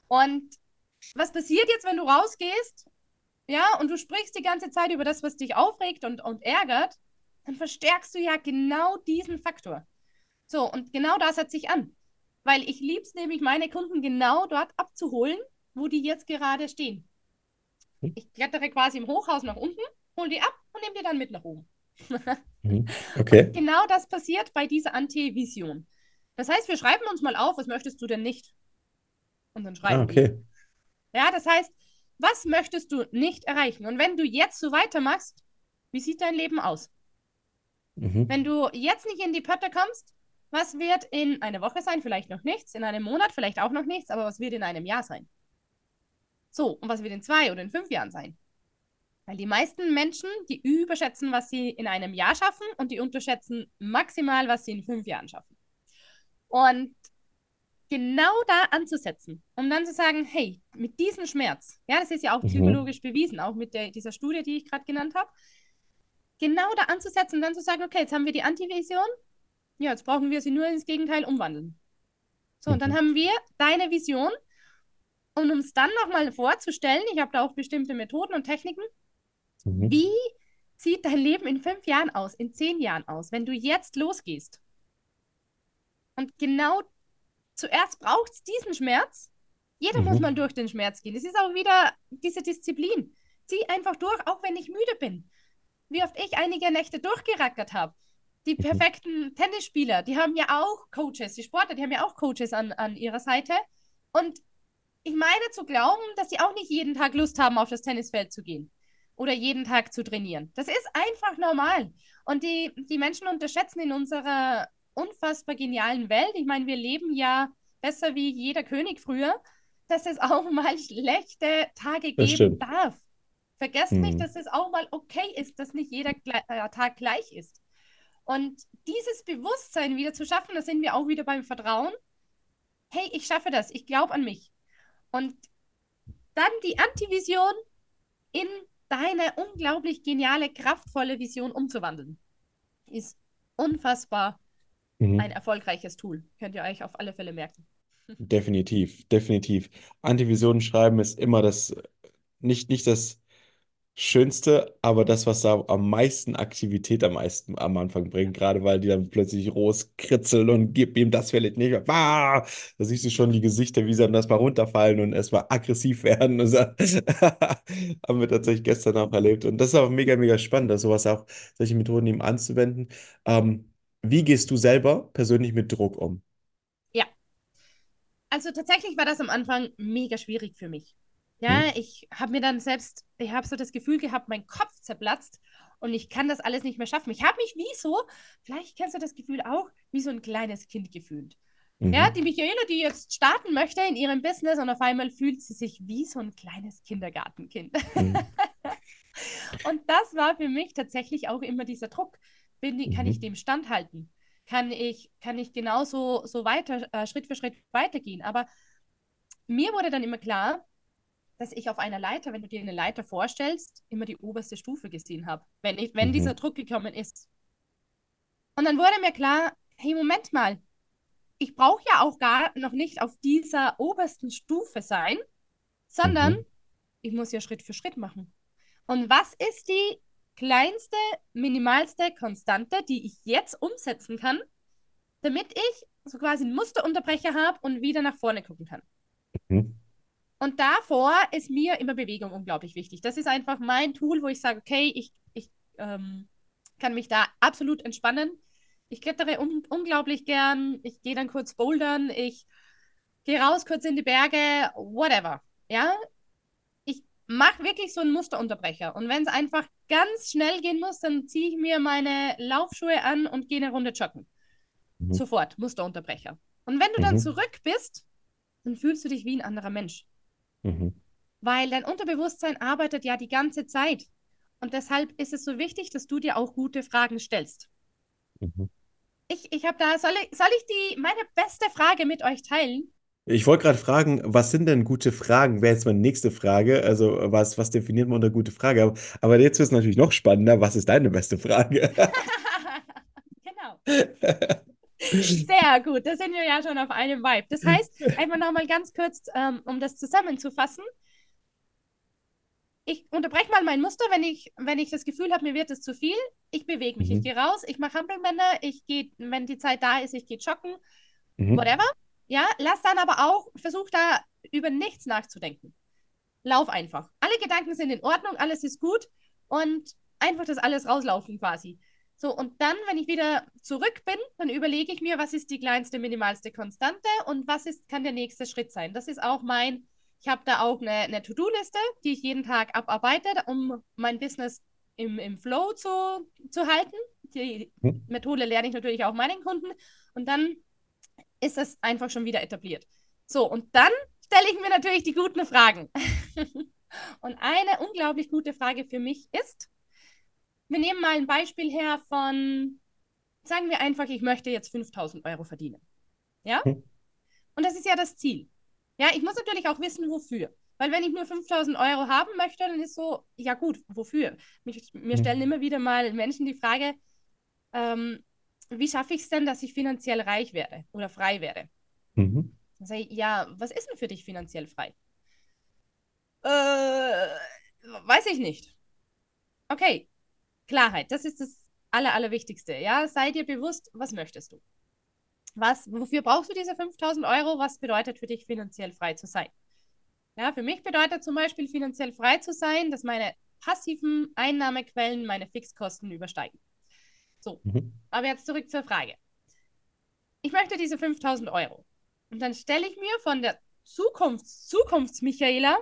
Und was passiert jetzt, wenn du rausgehst, ja, und du sprichst die ganze Zeit über das, was dich aufregt und, und ärgert, dann verstärkst du ja genau diesen Faktor. So, und genau da setze ich an. Weil ich liebe es nämlich, meine Kunden genau dort abzuholen, wo die jetzt gerade stehen. Ich klettere quasi im Hochhaus nach unten, hole die ab und nehme die dann mit nach oben.
Mhm.
Und
Okay.
genau das passiert bei dieser Anti-Vision. Das heißt, wir schreiben uns mal auf, was möchtest du denn nicht? Und dann
Ah,
schreiben wir.
okay.
Ja, das heißt, was möchtest du nicht erreichen? Und wenn du jetzt so weitermachst, wie sieht dein Leben aus?
Mhm.
Wenn du jetzt nicht in die Pötte kommst, was wird in einer Woche sein? Vielleicht noch nichts, in einem Monat vielleicht auch noch nichts, aber was wird in einem Jahr sein? So, und was wird in zwei oder in fünf Jahren sein? Weil die meisten Menschen, die überschätzen, was sie in einem Jahr schaffen und die unterschätzen maximal, was sie in fünf Jahren schaffen. Und genau da anzusetzen, um dann zu sagen, hey, mit diesem Schmerz, ja, das ist ja auch
Mhm.
psychologisch bewiesen, auch mit der, dieser Studie, die ich gerade genannt habe, genau da anzusetzen und dann zu sagen, okay, jetzt haben wir die Antivision, ja, jetzt brauchen wir sie nur ins Gegenteil umwandeln. So, und dann
Mhm.
haben wir deine Vision und um es dann nochmal vorzustellen, ich habe da auch bestimmte Methoden und Techniken,
Mhm.
wie sieht dein Leben in fünf Jahren aus, in zehn Jahren aus, wenn du jetzt losgehst? Und genau zuerst braucht es diesen Schmerz. Jeder mhm. muss mal durch den Schmerz gehen. Es ist auch wieder diese Disziplin. Zieh einfach durch, auch wenn ich müde bin. Wie oft ich einige Nächte durchgerackert habe. Die mhm. perfekten mhm. Tennisspieler, die haben ja auch Coaches, die Sportler, die haben ja auch Coaches an, an ihrer Seite. Und ich meine zu glauben, dass sie auch nicht jeden Tag Lust haben, auf das Tennisfeld zu gehen oder jeden Tag zu trainieren. Das ist einfach normal. Und die, die Menschen unterschätzen in unserer unfassbar genialen Welt, ich meine, wir leben ja besser wie jeder König früher, dass es auch mal schlechte Tage geben darf. Vergesst hm. nicht, dass es auch mal okay ist, dass nicht jeder äh, Tag gleich ist. Und dieses Bewusstsein wieder zu schaffen, da sind wir auch wieder beim Vertrauen. Hey, ich schaffe das, ich glaube an mich. Und dann die Antivision in deine unglaublich geniale, kraftvolle Vision umzuwandeln, ist unfassbar mhm. ein erfolgreiches Tool. Könnt ihr euch auf alle Fälle merken.
Definitiv, definitiv. Antivisionen schreiben ist immer das, nicht, nicht das Schönste, aber das, was da am meisten Aktivität am meisten am Anfang bringt, gerade weil die dann plötzlich rauskritzeln und gib ihm das vielleicht nicht. Ah! Da siehst du schon die Gesichter, wie sie dann erstmal runterfallen und erstmal aggressiv werden. Und so. haben wir tatsächlich gestern auch erlebt. Und das ist auch mega, mega spannend, dass sowas auch, solche Methoden eben anzuwenden. Ähm, wie gehst du selber persönlich mit Druck um?
Ja. Also tatsächlich war das am Anfang mega schwierig für mich. Ja, hm. ich habe mir dann selbst, ich habe so das Gefühl gehabt, mein Kopf zerplatzt und ich kann das alles nicht mehr schaffen. Ich habe mich wie so, vielleicht kennst du das Gefühl auch, wie so ein kleines Kind gefühlt. Mhm. Ja, die Michaela, die jetzt starten möchte in ihrem Business und auf einmal fühlt sie sich wie so ein kleines Kindergartenkind. Mhm. und das war für mich tatsächlich auch immer dieser Druck. Bin, mhm. Kann ich dem standhalten? Kann ich, kann ich genauso so weiter, äh, Schritt für Schritt weitergehen? Aber mir wurde dann immer klar, dass ich auf einer Leiter, wenn du dir eine Leiter vorstellst, immer die oberste Stufe gesehen habe, wenn, ich, wenn mhm. dieser Druck gekommen ist. Und dann wurde mir klar, hey, Moment mal, ich brauche ja auch gar noch nicht auf dieser obersten Stufe sein, sondern mhm. ich muss ja Schritt für Schritt machen. Und was ist die kleinste, minimalste Konstante, die ich jetzt umsetzen kann, damit ich so quasi einen Musterunterbrecher habe und wieder nach vorne gucken kann? Mhm. Und davor ist mir immer Bewegung unglaublich wichtig. Das ist einfach mein Tool, wo ich sage, okay, ich, ich ähm, kann mich da absolut entspannen. Ich klettere un unglaublich gern. Ich gehe dann kurz bouldern. Ich gehe raus kurz in die Berge, whatever. Ja, ich mache wirklich so einen Musterunterbrecher. Und wenn es einfach ganz schnell gehen muss, dann ziehe ich mir meine Laufschuhe an und gehe eine Runde joggen. Mhm. Sofort, Musterunterbrecher. Und wenn du mhm. dann zurück bist, dann fühlst du dich wie ein anderer Mensch. Mhm. Weil dein Unterbewusstsein arbeitet ja die ganze Zeit. Und deshalb ist es so wichtig, dass du dir auch gute Fragen stellst. Mhm. Ich, ich habe da, soll ich, soll ich die, meine beste Frage mit euch teilen?
Ich wollte gerade fragen, was sind denn gute Fragen? Wäre jetzt meine nächste Frage. Also, was, was definiert man unter gute Frage? Aber, aber jetzt wird es natürlich noch spannender. Was ist deine beste Frage?
genau. Sehr gut, da sind wir ja schon auf einem Vibe. Das heißt, einfach nochmal ganz kurz, ähm, um das zusammenzufassen. Ich unterbreche mal mein Muster, wenn ich, wenn ich das Gefühl habe, mir wird es zu viel. Ich bewege mich, mhm. ich gehe raus, ich mache Hampelmänner, ich gehe, wenn die Zeit da ist, ich gehe joggen, mhm. whatever. Ja, lass dann aber auch, versuch da über nichts nachzudenken. Lauf einfach. Alle Gedanken sind in Ordnung, alles ist gut und einfach das alles rauslaufen quasi. So, und dann, wenn ich wieder zurück bin, dann überlege ich mir, was ist die kleinste, minimalste Konstante und was ist, kann der nächste Schritt sein. Das ist auch mein, ich habe da auch eine, eine To-Do-Liste, die ich jeden Tag abarbeite, um mein Business im, im Flow zu, zu halten. Die hm. Methode lerne ich natürlich auch meinen Kunden und dann ist es einfach schon wieder etabliert. So, und dann stelle ich mir natürlich die guten Fragen. und eine unglaublich gute Frage für mich ist, wir nehmen mal ein Beispiel her von, sagen wir einfach, ich möchte jetzt 5000 Euro verdienen. Ja? Hm. Und das ist ja das Ziel. Ja, ich muss natürlich auch wissen, wofür. Weil wenn ich nur 5000 Euro haben möchte, dann ist so, ja gut, wofür? Mich, mir stellen hm. immer wieder mal Menschen die Frage, ähm, wie schaffe ich es denn, dass ich finanziell reich werde oder frei werde? Mhm. Dann sage ich, ja, was ist denn für dich finanziell frei? Äh, weiß ich nicht. Okay, Klarheit, das ist das Aller, Allerwichtigste. Ja, sei dir bewusst, was möchtest du? Was, wofür brauchst du diese 5000 Euro? Was bedeutet für dich finanziell frei zu sein? Ja, für mich bedeutet zum Beispiel finanziell frei zu sein, dass meine passiven Einnahmequellen meine Fixkosten übersteigen. So, mhm. aber jetzt zurück zur Frage. Ich möchte diese 5000 Euro. Und dann stelle ich mir von der Zukunfts Zukunfts-Michaela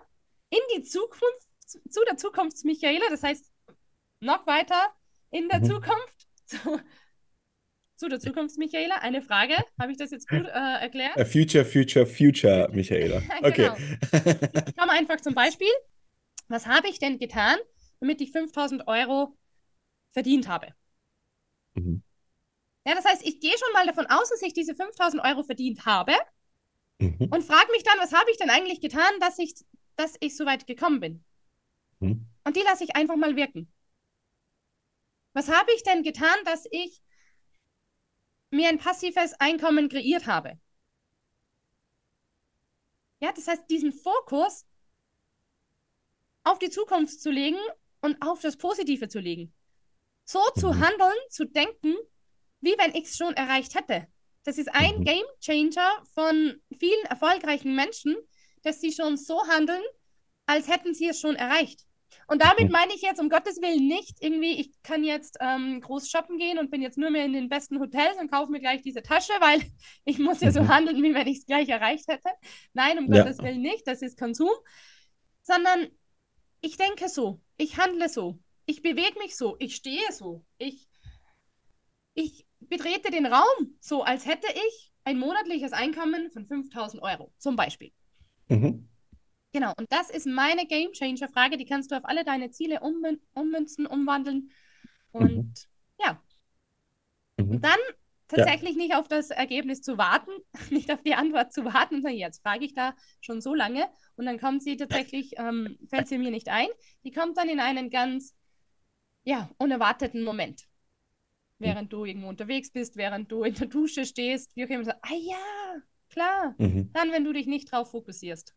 in die Zukunft, zu der Zukunfts-Michaela, das heißt noch weiter in der mhm. Zukunft, zu, zu der Zukunfts-Michaela, eine Frage. Habe ich das jetzt gut äh, erklärt?
A future, future, future, Michaela. Okay. genau.
Ich komme einfach zum Beispiel. Was habe ich denn getan, damit ich 5000 Euro verdient habe? Mhm. Ja, das heißt, ich gehe schon mal davon aus, dass ich diese 5000 Euro verdient habe mhm. und frage mich dann, was habe ich denn eigentlich getan, dass ich, dass ich so weit gekommen bin? Mhm. Und die lasse ich einfach mal wirken. Was habe ich denn getan, dass ich mir ein passives Einkommen kreiert habe? Ja, das heißt, diesen Fokus auf die Zukunft zu legen und auf das Positive zu legen. So zu mhm. handeln, zu denken, wie wenn ich es schon erreicht hätte. Das ist ein mhm. Game Changer von vielen erfolgreichen Menschen, dass sie schon so handeln, als hätten sie es schon erreicht. Und damit meine ich jetzt um Gottes Willen nicht irgendwie, ich kann jetzt ähm, groß shoppen gehen und bin jetzt nur mehr in den besten Hotels und kaufe mir gleich diese Tasche, weil ich muss ja so mhm. handeln, wie wenn ich es gleich erreicht hätte. Nein, um ja. Gottes Willen nicht, das ist Konsum, sondern ich denke so, ich handle so, ich bewege mich so, ich stehe so, ich, ich betrete den Raum so, als hätte ich ein monatliches Einkommen von 5000 Euro, zum Beispiel. Mhm. Genau, und das ist meine Game Changer Frage, die kannst du auf alle deine Ziele ummün ummünzen, umwandeln. Und mhm. ja. Mhm. Und dann tatsächlich ja. nicht auf das Ergebnis zu warten, nicht auf die Antwort zu warten sagen, jetzt frage ich da schon so lange und dann kommt sie tatsächlich, ähm, fällt sie mir nicht ein. Die kommt dann in einen ganz, ja, unerwarteten Moment. Während du irgendwo unterwegs bist, während du in der Dusche stehst, wie auch immer, so, ah ja, klar. Mhm. Dann, wenn du dich nicht drauf fokussierst.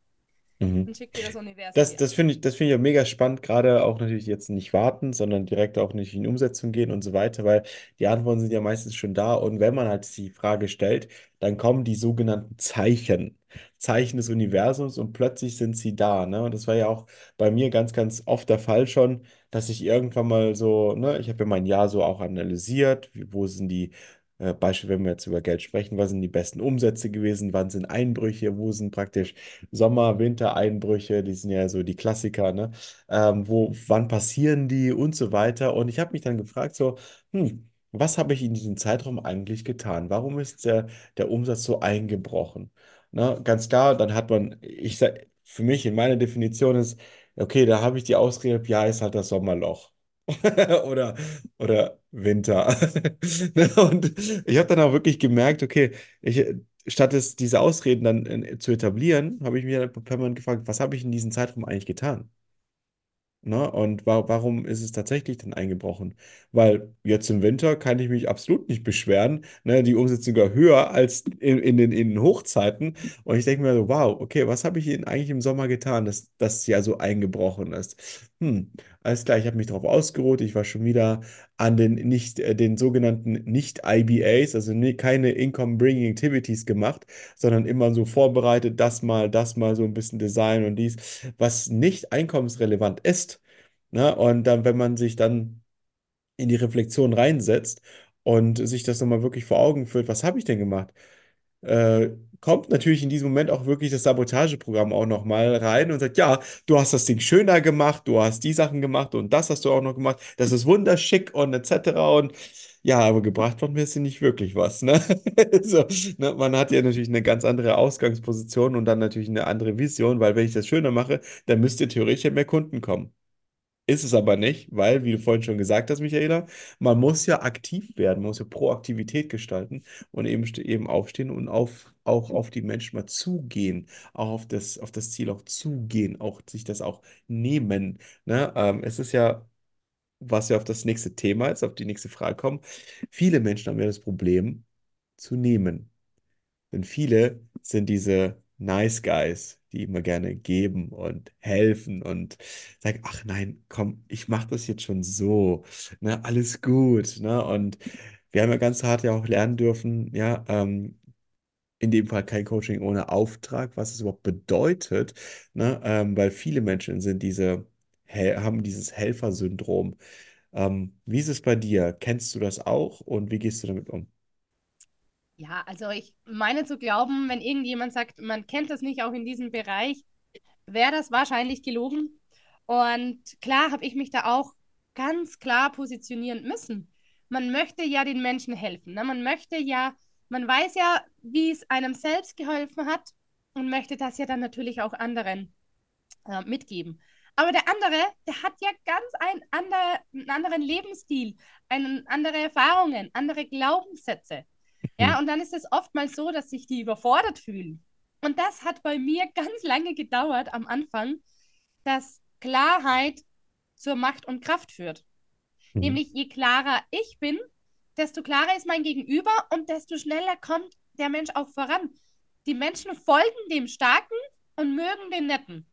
Mhm. Und schickt dir das Universum. Das, das finde ich, das find ich ja mega spannend, gerade auch natürlich jetzt nicht warten, sondern direkt auch nicht in Umsetzung gehen und so weiter, weil die Antworten sind ja meistens schon da. Und wenn man halt die Frage stellt, dann kommen die sogenannten Zeichen. Zeichen des Universums und plötzlich sind sie da. Ne? Und das war ja auch bei mir ganz, ganz oft der Fall schon, dass ich irgendwann mal so, ne, ich habe ja mein Jahr so auch analysiert, wo sind die äh, Beispiel, wenn wir jetzt über Geld sprechen, was sind die besten Umsätze gewesen, wann sind Einbrüche, wo sind praktisch Sommer-, Winter-Einbrüche, die sind ja so die Klassiker, ne? Ähm, wo, wann passieren die und so weiter. Und ich habe mich dann gefragt, so, hm, was habe ich in diesem Zeitraum eigentlich getan? Warum ist der, der Umsatz so eingebrochen? Ne? Ganz klar, dann hat man, ich sag, für mich in meiner Definition ist, okay, da habe ich die Ausrede, ja, ist halt das Sommerloch. oder, oder Winter. Ne, und ich habe dann auch wirklich gemerkt, okay, ich, statt es, diese Ausreden dann äh, zu etablieren, habe ich mir permanent gefragt, was habe ich in diesem Zeitraum eigentlich getan? Ne? Und wa warum ist es tatsächlich dann eingebrochen? Weil jetzt im Winter kann ich mich absolut nicht beschweren. Ne? Die Umsätze sogar höher als in, in, den, in den Hochzeiten. Und ich denke mir so, wow, okay, was habe ich denn eigentlich im Sommer getan, dass das ja so eingebrochen ist? Hm, alles klar, ich habe mich darauf ausgeruht. Ich war schon wieder an den, nicht, äh, den sogenannten Nicht-IBAs, also keine Income-Bringing Activities gemacht, sondern immer so vorbereitet, das mal, das mal, so ein bisschen Design und dies, was nicht einkommensrelevant ist. Ne? Und dann, wenn man sich dann in die Reflexion reinsetzt und sich das nochmal wirklich vor Augen führt, was habe ich denn gemacht? Äh, kommt natürlich in diesem Moment auch wirklich das Sabotageprogramm auch nochmal rein und sagt, ja, du hast das Ding schöner gemacht, du hast die Sachen gemacht und das hast du auch noch gemacht, das ist wunderschick und etc. Und ja, aber gebracht hat mir nicht wirklich was. Ne? so, ne? Man hat ja natürlich eine ganz andere Ausgangsposition und dann natürlich eine andere Vision, weil wenn ich das schöner mache, dann müsste theoretisch mehr Kunden kommen. Ist es aber nicht, weil, wie du vorhin schon gesagt hast, Michaela, man muss ja aktiv werden, man muss ja Proaktivität gestalten und eben, eben aufstehen und auf, auch auf die Menschen mal zugehen, auch auf das, auf das Ziel auch zugehen, auch sich das auch nehmen. Ne? Ähm, es ist ja, was ja auf das nächste Thema ist, auf die nächste Frage kommen, viele Menschen haben ja das Problem zu nehmen. Denn viele sind diese Nice Guys, die immer gerne geben und helfen und sagen, ach nein, komm, ich mache das jetzt schon so, ne, alles gut, ne? Und wir haben ja ganz hart ja auch lernen dürfen, ja, ähm, in dem Fall kein Coaching ohne Auftrag, was es überhaupt bedeutet, ne? Ähm, weil viele Menschen sind diese, haben dieses Helfersyndrom. Ähm, wie ist es bei dir? Kennst du das auch und wie gehst du damit um?
Ja, also ich meine zu glauben, wenn irgendjemand sagt, man kennt das nicht auch in diesem Bereich, wäre das wahrscheinlich gelogen. Und klar habe ich mich da auch ganz klar positionieren müssen. Man möchte ja den Menschen helfen. Ne? Man möchte ja, man weiß ja, wie es einem selbst geholfen hat und möchte das ja dann natürlich auch anderen äh, mitgeben. Aber der andere, der hat ja ganz ein ander, einen anderen Lebensstil, einen, andere Erfahrungen, andere Glaubenssätze. Ja,
Mhm.
und dann ist es oftmals so, dass sich die überfordert fühlen. Und das hat bei mir ganz lange gedauert am Anfang, dass Klarheit zur Macht und Kraft führt.
Mhm.
Nämlich je klarer ich bin, desto klarer ist mein Gegenüber und desto schneller kommt der Mensch auch voran. Die Menschen folgen dem Starken und mögen den Netten.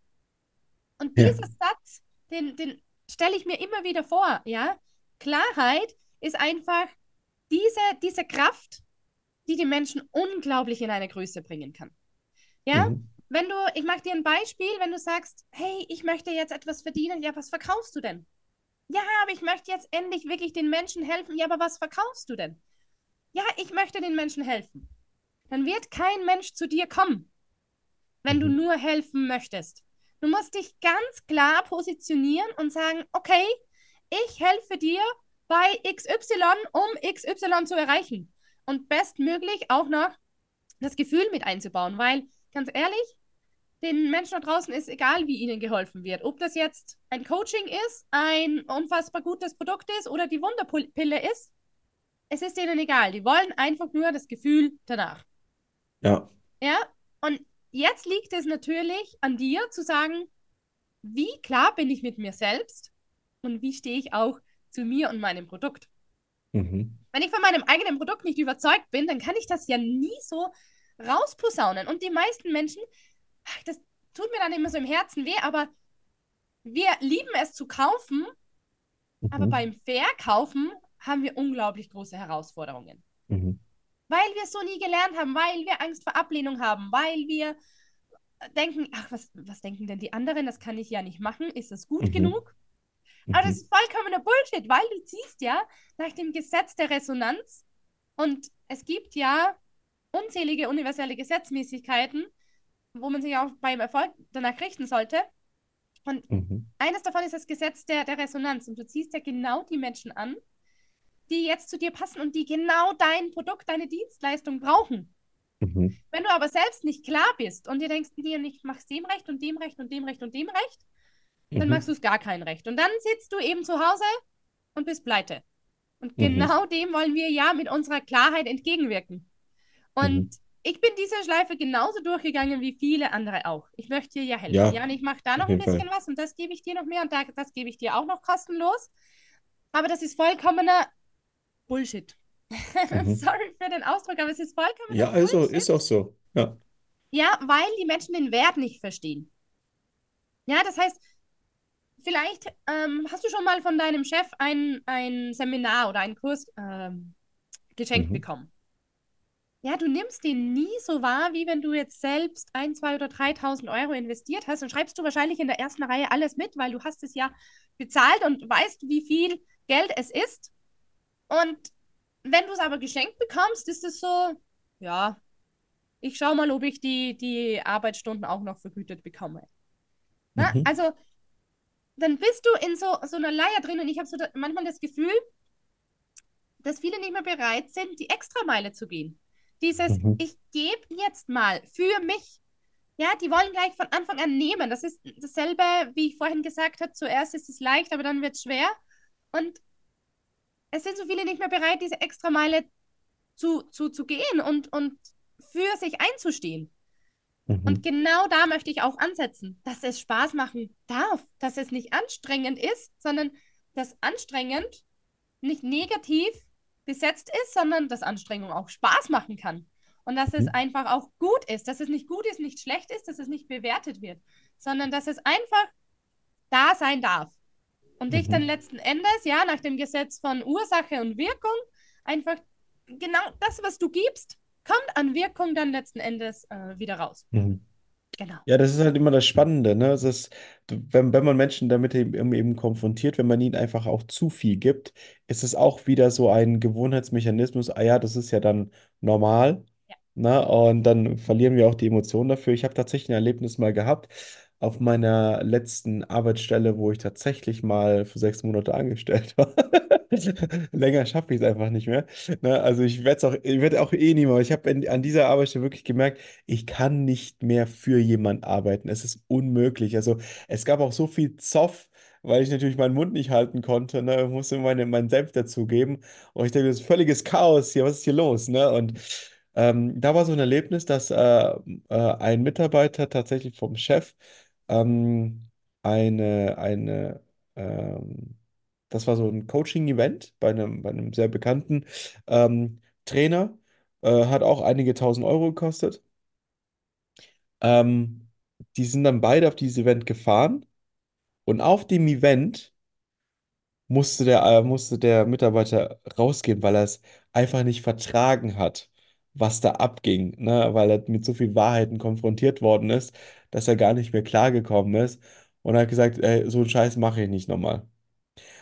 Und
Ja.
dieser Satz, den, den stelle ich mir immer wieder vor, ja. Klarheit ist einfach diese, diese Kraft, die die Menschen unglaublich in eine Größe bringen kann. Ja,
Mhm.
wenn du, ich mache dir ein Beispiel, wenn du sagst, hey, ich möchte jetzt etwas verdienen, ja, was verkaufst du denn? Ja, aber ich möchte jetzt endlich wirklich den Menschen helfen, ja, aber was verkaufst du denn? Ja, ich möchte den Menschen helfen. Dann wird kein Mensch zu dir kommen, wenn du
Mhm.
nur helfen möchtest. Du musst dich ganz klar positionieren und sagen, okay, ich helfe dir bei XY, um XY zu erreichen. Und bestmöglich auch noch das Gefühl mit einzubauen, weil ganz ehrlich, den Menschen da draußen ist egal, wie ihnen geholfen wird. Ob das jetzt ein Coaching ist, ein unfassbar gutes Produkt ist oder die Wunderpille ist, es ist denen egal. Die wollen einfach nur das Gefühl danach.
Ja.
Ja, und jetzt liegt es natürlich an dir zu sagen, wie klar bin ich mit mir selbst und wie stehe ich auch zu mir und meinem Produkt.
Mhm.
Wenn ich von meinem eigenen Produkt nicht überzeugt bin, dann kann ich das ja nie so rausposaunen. Und die meisten Menschen, das tut mir dann immer so im Herzen weh, aber wir lieben es zu kaufen, aber
Mhm.
beim Verkaufen haben wir unglaublich große Herausforderungen.
Mhm.
Weil wir es so nie gelernt haben, weil wir Angst vor Ablehnung haben, weil wir denken, ach, was, was denken denn die anderen? Das kann ich ja nicht machen. Ist das gut
Mhm.
genug? Aber das
Mhm.
ist vollkommener Bullshit, weil du ziehst ja nach dem Gesetz der Resonanz und es gibt ja unzählige universelle Gesetzmäßigkeiten, wo man sich auch beim Erfolg danach richten sollte. Und
Mhm.
eines davon ist das Gesetz der, der Resonanz. Und du ziehst ja genau die Menschen an, die jetzt zu dir passen und die genau dein Produkt, deine Dienstleistung brauchen.
Mhm.
Wenn du aber selbst nicht klar bist und dir denkst, dir nicht machst dem recht und dem recht und dem recht und dem recht, dann
Mhm.
machst du es gar kein Recht. Und dann sitzt du eben zu Hause und bist pleite. Und
Mhm.
genau dem wollen wir ja mit unserer Klarheit entgegenwirken. Und
Mhm.
ich bin diese Schleife genauso durchgegangen wie viele andere auch. Ich möchte dir ja helfen.
Ja,
Ja, und ich mache da noch ein
jeden Fall.
bisschen was und das gebe ich dir noch mehr und da, das gebe ich dir auch noch kostenlos. Aber das ist vollkommener Bullshit.
Mhm.
Sorry für den Ausdruck, aber es ist vollkommener
Ja, also
Bullshit.
ist auch so. Ja.
Ja, weil die Menschen den Wert nicht verstehen. Ja, das heißt, vielleicht ähm, hast du schon mal von deinem Chef ein, ein Seminar oder einen Kurs ähm, geschenkt
Mhm.
bekommen. Ja, du nimmst den nie so wahr, wie wenn du jetzt selbst ein, zwei oder 3.000 Euro investiert hast. Dann schreibst du wahrscheinlich in der ersten Reihe alles mit, weil du hast es ja bezahlt und weißt, wie viel Geld es ist. Und wenn du es aber geschenkt bekommst, ist es so, ja, ich schau mal, ob ich die, die Arbeitsstunden auch noch vergütet bekomme. Ne?
Mhm.
Also, dann bist du in so, so einer Leier drin und ich habe so da, manchmal das Gefühl, dass viele nicht mehr bereit sind, die Extrameile zu gehen. Dieses,
Mhm.
ich gebe jetzt mal für mich. Ja, die wollen gleich von Anfang an nehmen. Das ist dasselbe, wie ich vorhin gesagt habe. Zuerst ist es leicht, aber dann wird es schwer. Und es sind so viele nicht mehr bereit, diese Extrameile zu, zu, zu gehen und, und für sich einzustehen. Und
Mhm.
genau da möchte ich auch ansetzen, dass es Spaß machen darf, dass es nicht anstrengend ist, sondern dass anstrengend nicht negativ besetzt ist, sondern dass Anstrengung auch Spaß machen kann. und dass es
Mhm.
einfach auch gut ist, dass es nicht gut ist, nicht schlecht ist, dass es nicht bewertet wird, sondern dass es einfach da sein darf. Und dich
Mhm.
dann letzten Endes, ja, nach dem Gesetz von Ursache und Wirkung, einfach genau das, was du gibst, kommt an Wirkung dann letzten Endes äh, wieder raus.
Mhm.
Genau.
Ja, das ist halt immer das Spannende, ne? Es ist, wenn, wenn man Menschen damit eben, eben konfrontiert, wenn man ihnen einfach auch zu viel gibt, ist es auch wieder so ein Gewohnheitsmechanismus. Ah ja, das ist ja dann normal,
Ja.
ne? Und dann verlieren wir auch die Emotionen dafür. Ich habe tatsächlich ein Erlebnis mal gehabt auf meiner letzten Arbeitsstelle, wo ich tatsächlich mal für sechs Monate angestellt war. Länger schaffe ich es einfach nicht mehr. Ne? Also ich werde es auch, ich werde auch eh nie mehr. Ich habe an dieser Arbeitsstelle wirklich gemerkt, ich kann nicht mehr für jemand arbeiten. Es ist unmöglich. Also es gab auch so viel Zoff, weil ich natürlich meinen Mund nicht halten konnte. Ne? Ich musste meine, mein Senf dazugeben. Und ich denke, das ist völliges Chaos hier. Was ist hier los? Ne? Und ähm, da war so ein Erlebnis, dass äh, äh, ein Mitarbeiter tatsächlich vom Chef ähm, eine, eine ähm, das war so ein Coaching-Event bei einem, bei einem sehr bekannten ähm, Trainer. Äh, hat auch einige tausend Euro gekostet. Ähm, die sind dann beide auf dieses Event gefahren und auf dem Event musste der, äh, musste der Mitarbeiter rausgehen, weil er es einfach nicht vertragen hat, was da abging, ne? Weil er mit so vielen Wahrheiten konfrontiert worden ist, dass er gar nicht mehr klargekommen ist und hat gesagt, ey, so einen Scheiß mache ich nicht nochmal.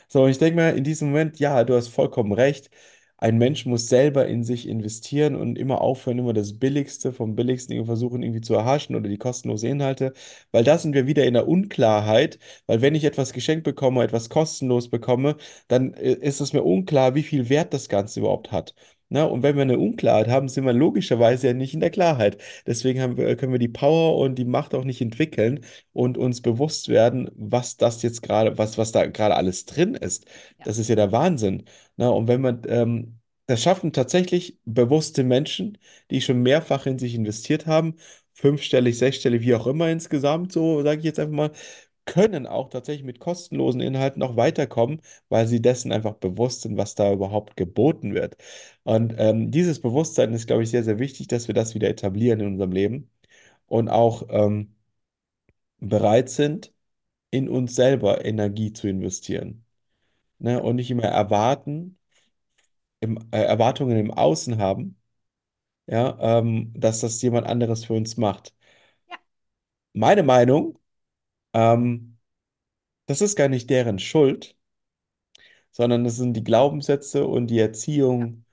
So, und ich denke mir in diesem Moment, ja, du hast vollkommen recht. Ein Mensch muss selber in sich investieren und immer aufhören, immer das Billigste vom Billigsten versuchen, irgendwie zu erhaschen oder die kostenlosen Inhalte, weil da sind wir wieder in der Unklarheit, weil wenn ich etwas geschenkt bekomme, etwas kostenlos bekomme, dann äh, ist es mir unklar, wie viel Wert das Ganze überhaupt hat. Na, und wenn wir eine Unklarheit haben, sind wir logischerweise ja nicht in der Klarheit. Deswegen haben wir, können wir die Power und die Macht auch nicht entwickeln und uns bewusst werden, was das jetzt gerade, was, was da gerade alles drin ist.
Ja.
Das ist ja der Wahnsinn. Na, und wenn man, ähm, das schaffen tatsächlich bewusste Menschen, die schon mehrfach in sich investiert haben, fünfstellig, sechsstellig, wie auch immer insgesamt, so sage ich jetzt einfach mal, können auch tatsächlich mit kostenlosen Inhalten auch weiterkommen, weil sie dessen einfach bewusst sind, was da überhaupt geboten wird. Und ähm, dieses Bewusstsein ist, glaube ich, sehr, sehr wichtig, dass wir das wieder etablieren in unserem Leben und auch ähm, bereit sind, in uns selber Energie zu investieren. Ne? Und nicht immer erwarten, im, äh, Erwartungen im Außen haben, ja, ähm, dass das jemand anderes für uns macht.
Ja.
Meine Meinung, ähm, das ist gar nicht deren Schuld, sondern das sind die Glaubenssätze und die Erziehung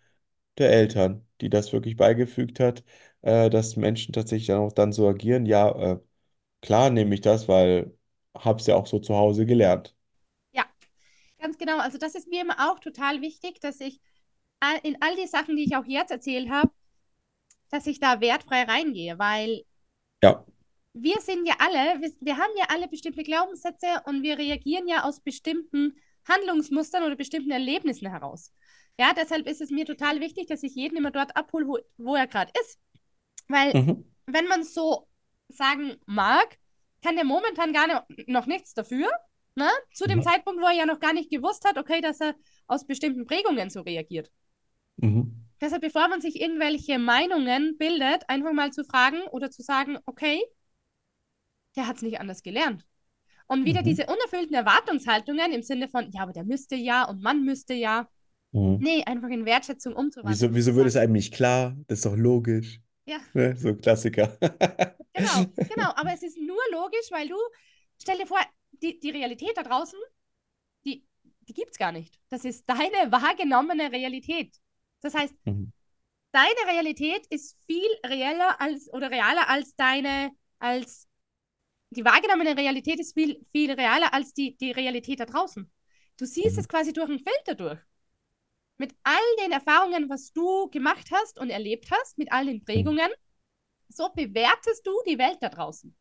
der Eltern, die das wirklich beigefügt hat, äh, dass Menschen tatsächlich dann auch dann so agieren. Ja, äh, klar nehme ich das, weil hab's ja auch so zu Hause gelernt.
Ja, ganz genau. Also das ist mir immer auch total wichtig, dass ich all, in all die Sachen, die ich auch jetzt erzählt habe, dass ich da wertfrei reingehe, weil
Ja.
Wir sind ja alle, wir, wir haben ja alle bestimmte Glaubenssätze und wir reagieren ja aus bestimmten Handlungsmustern oder bestimmten Erlebnissen heraus. Ja, deshalb ist es mir total wichtig, dass ich jeden immer dort abhole, wo, wo er gerade ist. Weil,
Mhm.
wenn man so sagen mag, kann der momentan gar nicht, noch nichts dafür. Ne? Zu dem
Mhm.
Zeitpunkt, wo er ja noch gar nicht gewusst hat, okay, dass er aus bestimmten Prägungen so reagiert.
Mhm.
Deshalb, bevor man sich irgendwelche Meinungen bildet, einfach mal zu fragen oder zu sagen, okay, der hat es nicht anders gelernt. Und wieder
Mhm.
diese unerfüllten Erwartungshaltungen im Sinne von, ja, aber der müsste ja und man müsste ja.
Mhm.
Nee, einfach in Wertschätzung umzuwandeln.
Wieso, wieso wird es einem nicht klar? Das ist doch logisch.
Ja,
Ne? So Klassiker.
genau, genau. Aber es ist nur logisch, weil du, stell dir vor, die, die Realität da draußen, die, die gibt es gar nicht. Das ist deine wahrgenommene Realität. Das heißt,
Mhm.
deine Realität ist viel reeller als oder realer als deine, als die wahrgenommene Realität ist viel, viel realer als die, die Realität da draußen. Du siehst
Mhm.
es quasi durch einen Filter durch. Mit all den Erfahrungen, was du gemacht hast und erlebt hast, mit all den Prägungen, so bewertest du die Welt da draußen.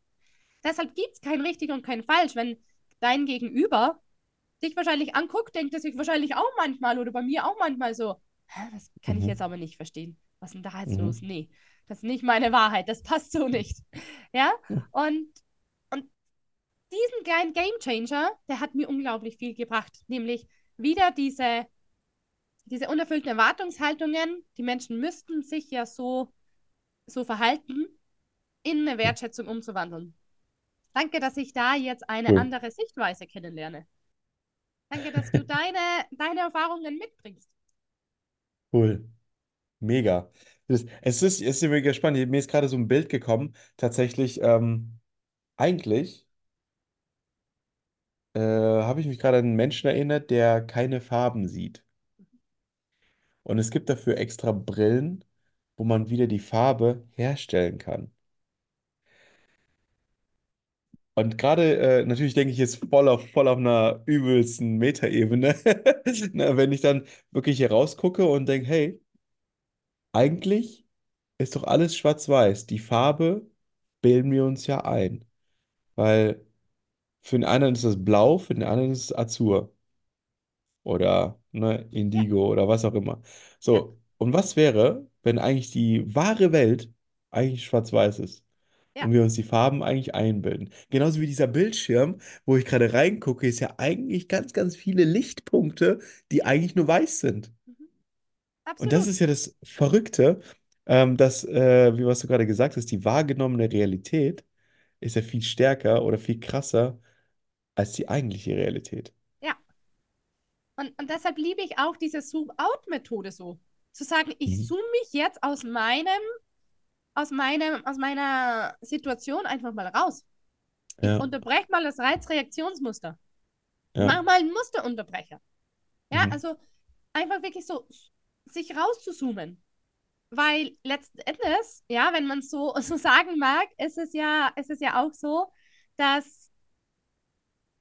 Deshalb gibt es kein richtig und kein falsch. Wenn dein Gegenüber dich wahrscheinlich anguckt, denkt er sich wahrscheinlich auch manchmal oder bei mir auch manchmal so, das kann ich
Mhm.
jetzt aber nicht verstehen. Was ist denn da jetzt
Mhm.
los? Nee, das ist nicht meine Wahrheit, das passt so nicht. Ja, und diesen kleinen Game Changer, der hat mir unglaublich viel gebracht. Nämlich wieder diese, diese unerfüllten Erwartungshaltungen. Die Menschen müssten sich ja so so Verhalten in eine Wertschätzung umzuwandeln. Danke, dass ich da jetzt eine andere Sichtweise kennenlerne. Danke, dass du deine, deine Erfahrungen mitbringst.
Cool. Mega. Das, es ist, es ist mega spannend. Mir ist gerade so ein Bild gekommen. Tatsächlich, ähm, eigentlich äh, habe ich mich gerade an einen Menschen erinnert, der keine Farben sieht. Und es gibt dafür extra Brillen, wo man wieder die Farbe herstellen kann. Und gerade, äh, natürlich denke ich jetzt voll auf, voll auf einer übelsten Metaebene, wenn ich dann wirklich hier rausgucke und denke, hey, eigentlich ist doch alles schwarz-weiß. Die Farbe bilden wir uns ja ein. Weil für den einen ist das blau, für den anderen ist es Azur oder ne, Indigo oder was auch immer. So, und was wäre, wenn eigentlich die wahre Welt eigentlich schwarz-weiß ist
ja.
und wir uns die Farben eigentlich einbilden? Genauso wie dieser Bildschirm, wo ich gerade reingucke, ist ja eigentlich ganz, ganz viele Lichtpunkte, die eigentlich nur weiß sind.
Mhm.
Und das
Absolut.
ist ja das Verrückte, ähm, dass, äh, wie was du gerade gesagt hast, die wahrgenommene Realität ist ja viel stärker oder viel krasser als die eigentliche Realität.
Ja. Und, und deshalb liebe ich auch diese Zoom-out-Methode so. Zu sagen, ich
Mhm.
zoome mich jetzt aus meinem, aus meinem, aus meiner Situation einfach mal raus. Ich
Ja,
unterbreche mal das Reizreaktionsmuster. Ich
ja,
mache mal einen Musterunterbrecher. Ja,
mhm,
also einfach wirklich so sich rauszuzoomen. Weil letzten Endes, ja, wenn man so, so sagen mag, ist es ja, ist es ja auch so, dass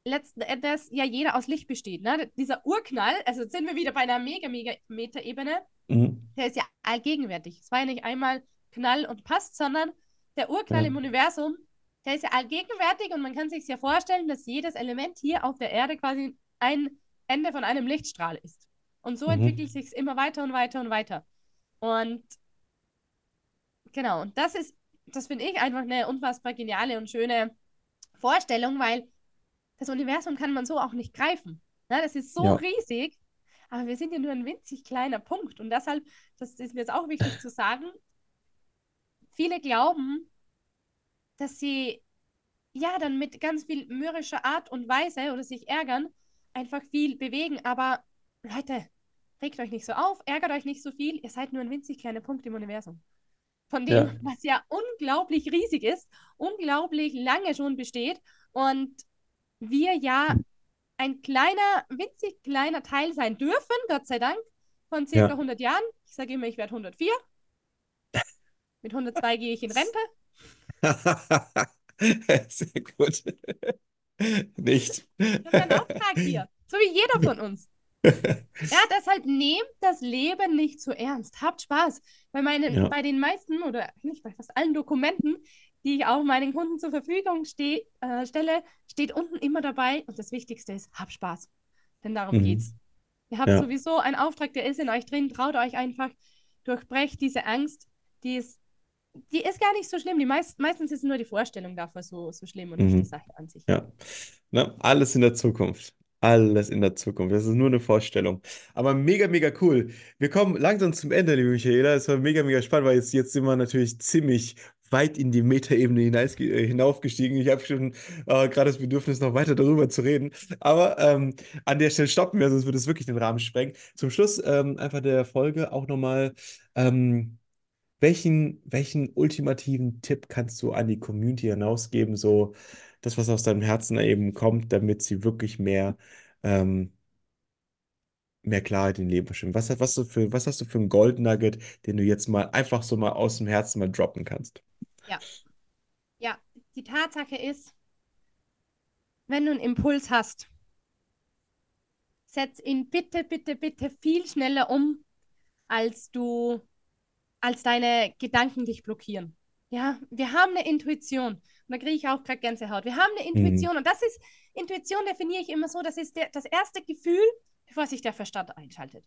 letzten Endes ja jeder aus Licht besteht. Ne? Dieser Urknall, also jetzt sind wir wieder bei einer mega, mega Meta-Ebene,
mhm,
der ist ja allgegenwärtig. Es war ja nicht einmal Knall und passt, sondern der Urknall
ja,
im Universum, der ist ja allgegenwärtig und man kann sich ja vorstellen, dass jedes Element hier auf der Erde quasi ein Ende von einem Lichtstrahl ist. Und so
mhm,
entwickelt sich es immer weiter und weiter und weiter. Und genau, und das ist, das finde ich einfach eine unfassbar geniale und schöne Vorstellung, weil das Universum kann man so auch nicht greifen. Ne? Das ist so
ja,
riesig, aber wir sind ja nur ein winzig kleiner Punkt. Und deshalb, das ist mir jetzt auch wichtig zu sagen, viele glauben, dass sie ja dann mit ganz viel mürrischer Art und Weise oder sich ärgern, einfach viel bewegen. Aber Leute, regt euch nicht so auf, ärgert euch nicht so viel. Ihr seid nur ein winzig kleiner Punkt im Universum. Von dem,
ja,
was ja unglaublich riesig ist, unglaublich lange schon besteht und wir ja ein kleiner, winzig kleiner Teil sein dürfen, Gott sei Dank, von circa
ja.
100 Jahren. Ich sage immer, ich werde 104. Mit 102 gehe ich in Rente.
Sehr gut. Nicht.
Das ist ein Auftrag hier. So wie jeder von uns. Ja, deshalb nehmt das Leben nicht zu ernst. Habt Spaß. Bei, meinen,
Ja,
bei den meisten oder nicht bei fast allen Dokumenten, die ich auch meinen Kunden zur Verfügung steh, äh, stelle, steht unten immer dabei. Und das Wichtigste ist, habt Spaß. Denn darum
mhm,
geht's. Ihr habt
ja,
sowieso einen Auftrag, der ist in euch drin. Traut euch einfach. Durchbrecht diese Angst. Die ist, die ist gar nicht so schlimm. Die meist, meistens ist nur die Vorstellung davon so, so schlimm und nicht die
mhm,
Sache an sich.
ja. Na, alles in der Zukunft. Alles in der Zukunft. Das ist nur eine Vorstellung. Aber mega, mega cool. Wir kommen langsam zum Ende, liebe Michaela. Es war mega, mega spannend, weil jetzt, jetzt sind wir natürlich ziemlich weit in die Metaebene äh, hinaufgestiegen. Ich habe schon äh, gerade das Bedürfnis, noch weiter darüber zu reden. Aber ähm, an der Stelle stoppen wir, sonst würde es wirklich den Rahmen sprengen. Zum Schluss ähm, einfach der Folge auch nochmal, ähm, welchen, welchen ultimativen Tipp kannst du an die Community hinausgeben, so das, was aus deinem Herzen eben kommt, damit sie wirklich mehr, ähm, mehr Klarheit im Leben bestimmen? Was, was, was hast du für einen Gold Nugget, den du jetzt mal einfach so mal aus dem Herzen mal droppen kannst?
Ja, ja. Die Tatsache ist, wenn du einen Impuls hast, setz ihn bitte, bitte, bitte viel schneller um, als du, als deine Gedanken dich blockieren. Ja, wir haben eine Intuition. Und da kriege ich auch gerade Gänsehaut. Wir haben eine
Mhm.
Intuition. Und das ist, Intuition definiere ich immer so, das ist der, das erste Gefühl, bevor sich der Verstand einschaltet.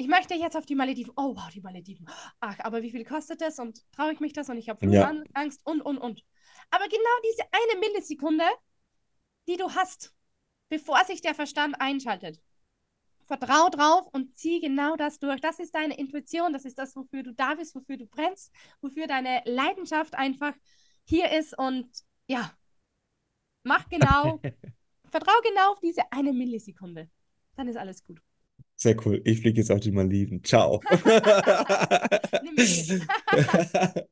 Ich möchte jetzt auf die Malediven. Oh, wow, die Malediven. Ach, aber wie viel kostet das? Und traue ich mich das? Und ich habe
Ja,
Flugangst und, und, und. Aber genau diese eine Millisekunde, die du hast, bevor sich der Verstand einschaltet, vertrau drauf und zieh genau das durch. Das ist deine Intuition, das ist das, wofür du da bist, wofür du brennst, wofür deine Leidenschaft einfach hier ist und ja, mach genau, vertrau genau auf diese eine Millisekunde. Dann ist alles gut.
Sehr cool. Ich fliege jetzt auf die Malediven. Ciao.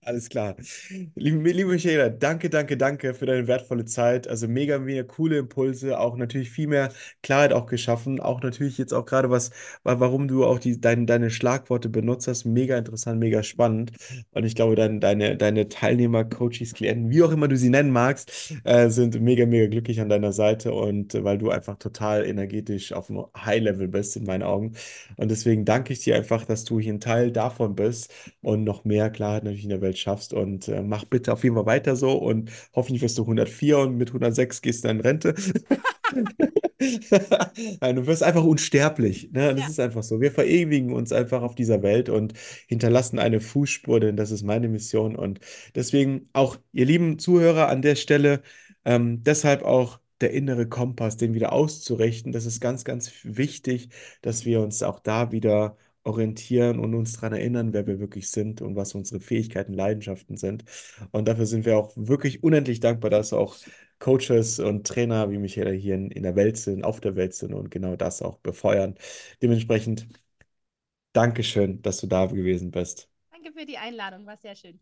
Alles klar. Liebe, liebe Michaela, danke, danke, danke für deine wertvolle Zeit. Also mega, mega coole Impulse, auch natürlich viel mehr Klarheit auch geschaffen. Auch natürlich jetzt auch gerade was, warum du auch die, dein, deine Schlagworte benutzt hast. Mega interessant, mega spannend. Und ich glaube, dein, deine, deine Teilnehmer, Coaches, Klienten, wie auch immer du sie nennen magst, äh, sind mega, mega glücklich an deiner Seite und äh, weil du einfach total energetisch auf einem High-Level bist in meinen Augen. Und deswegen danke ich dir einfach, dass du hier ein Teil davon bist und noch mehr Klarheit natürlich in der Welt schaffst. Und äh, mach bitte auf jeden Fall weiter so und hoffentlich wirst du 104 und mit 106 gehst du in Rente. Nein, du wirst einfach unsterblich. Ne? Das
Ja.
ist einfach so. Wir verewigen uns einfach auf dieser Welt und hinterlassen eine Fußspur, denn das ist meine Mission. Und deswegen auch, ihr lieben Zuhörer an der Stelle, ähm, deshalb auch der innere Kompass, den wieder auszurichten. Das ist ganz, ganz wichtig, dass wir uns auch da wieder orientieren und uns daran erinnern, wer wir wirklich sind und was unsere Fähigkeiten, Leidenschaften sind. Und dafür sind wir auch wirklich unendlich dankbar, dass auch Coaches und Trainer wie Michaela hier in, in der Welt sind, auf der Welt sind und genau das auch befeuern. Dementsprechend Dankeschön, dass du da gewesen bist.
Danke für die Einladung, war sehr schön.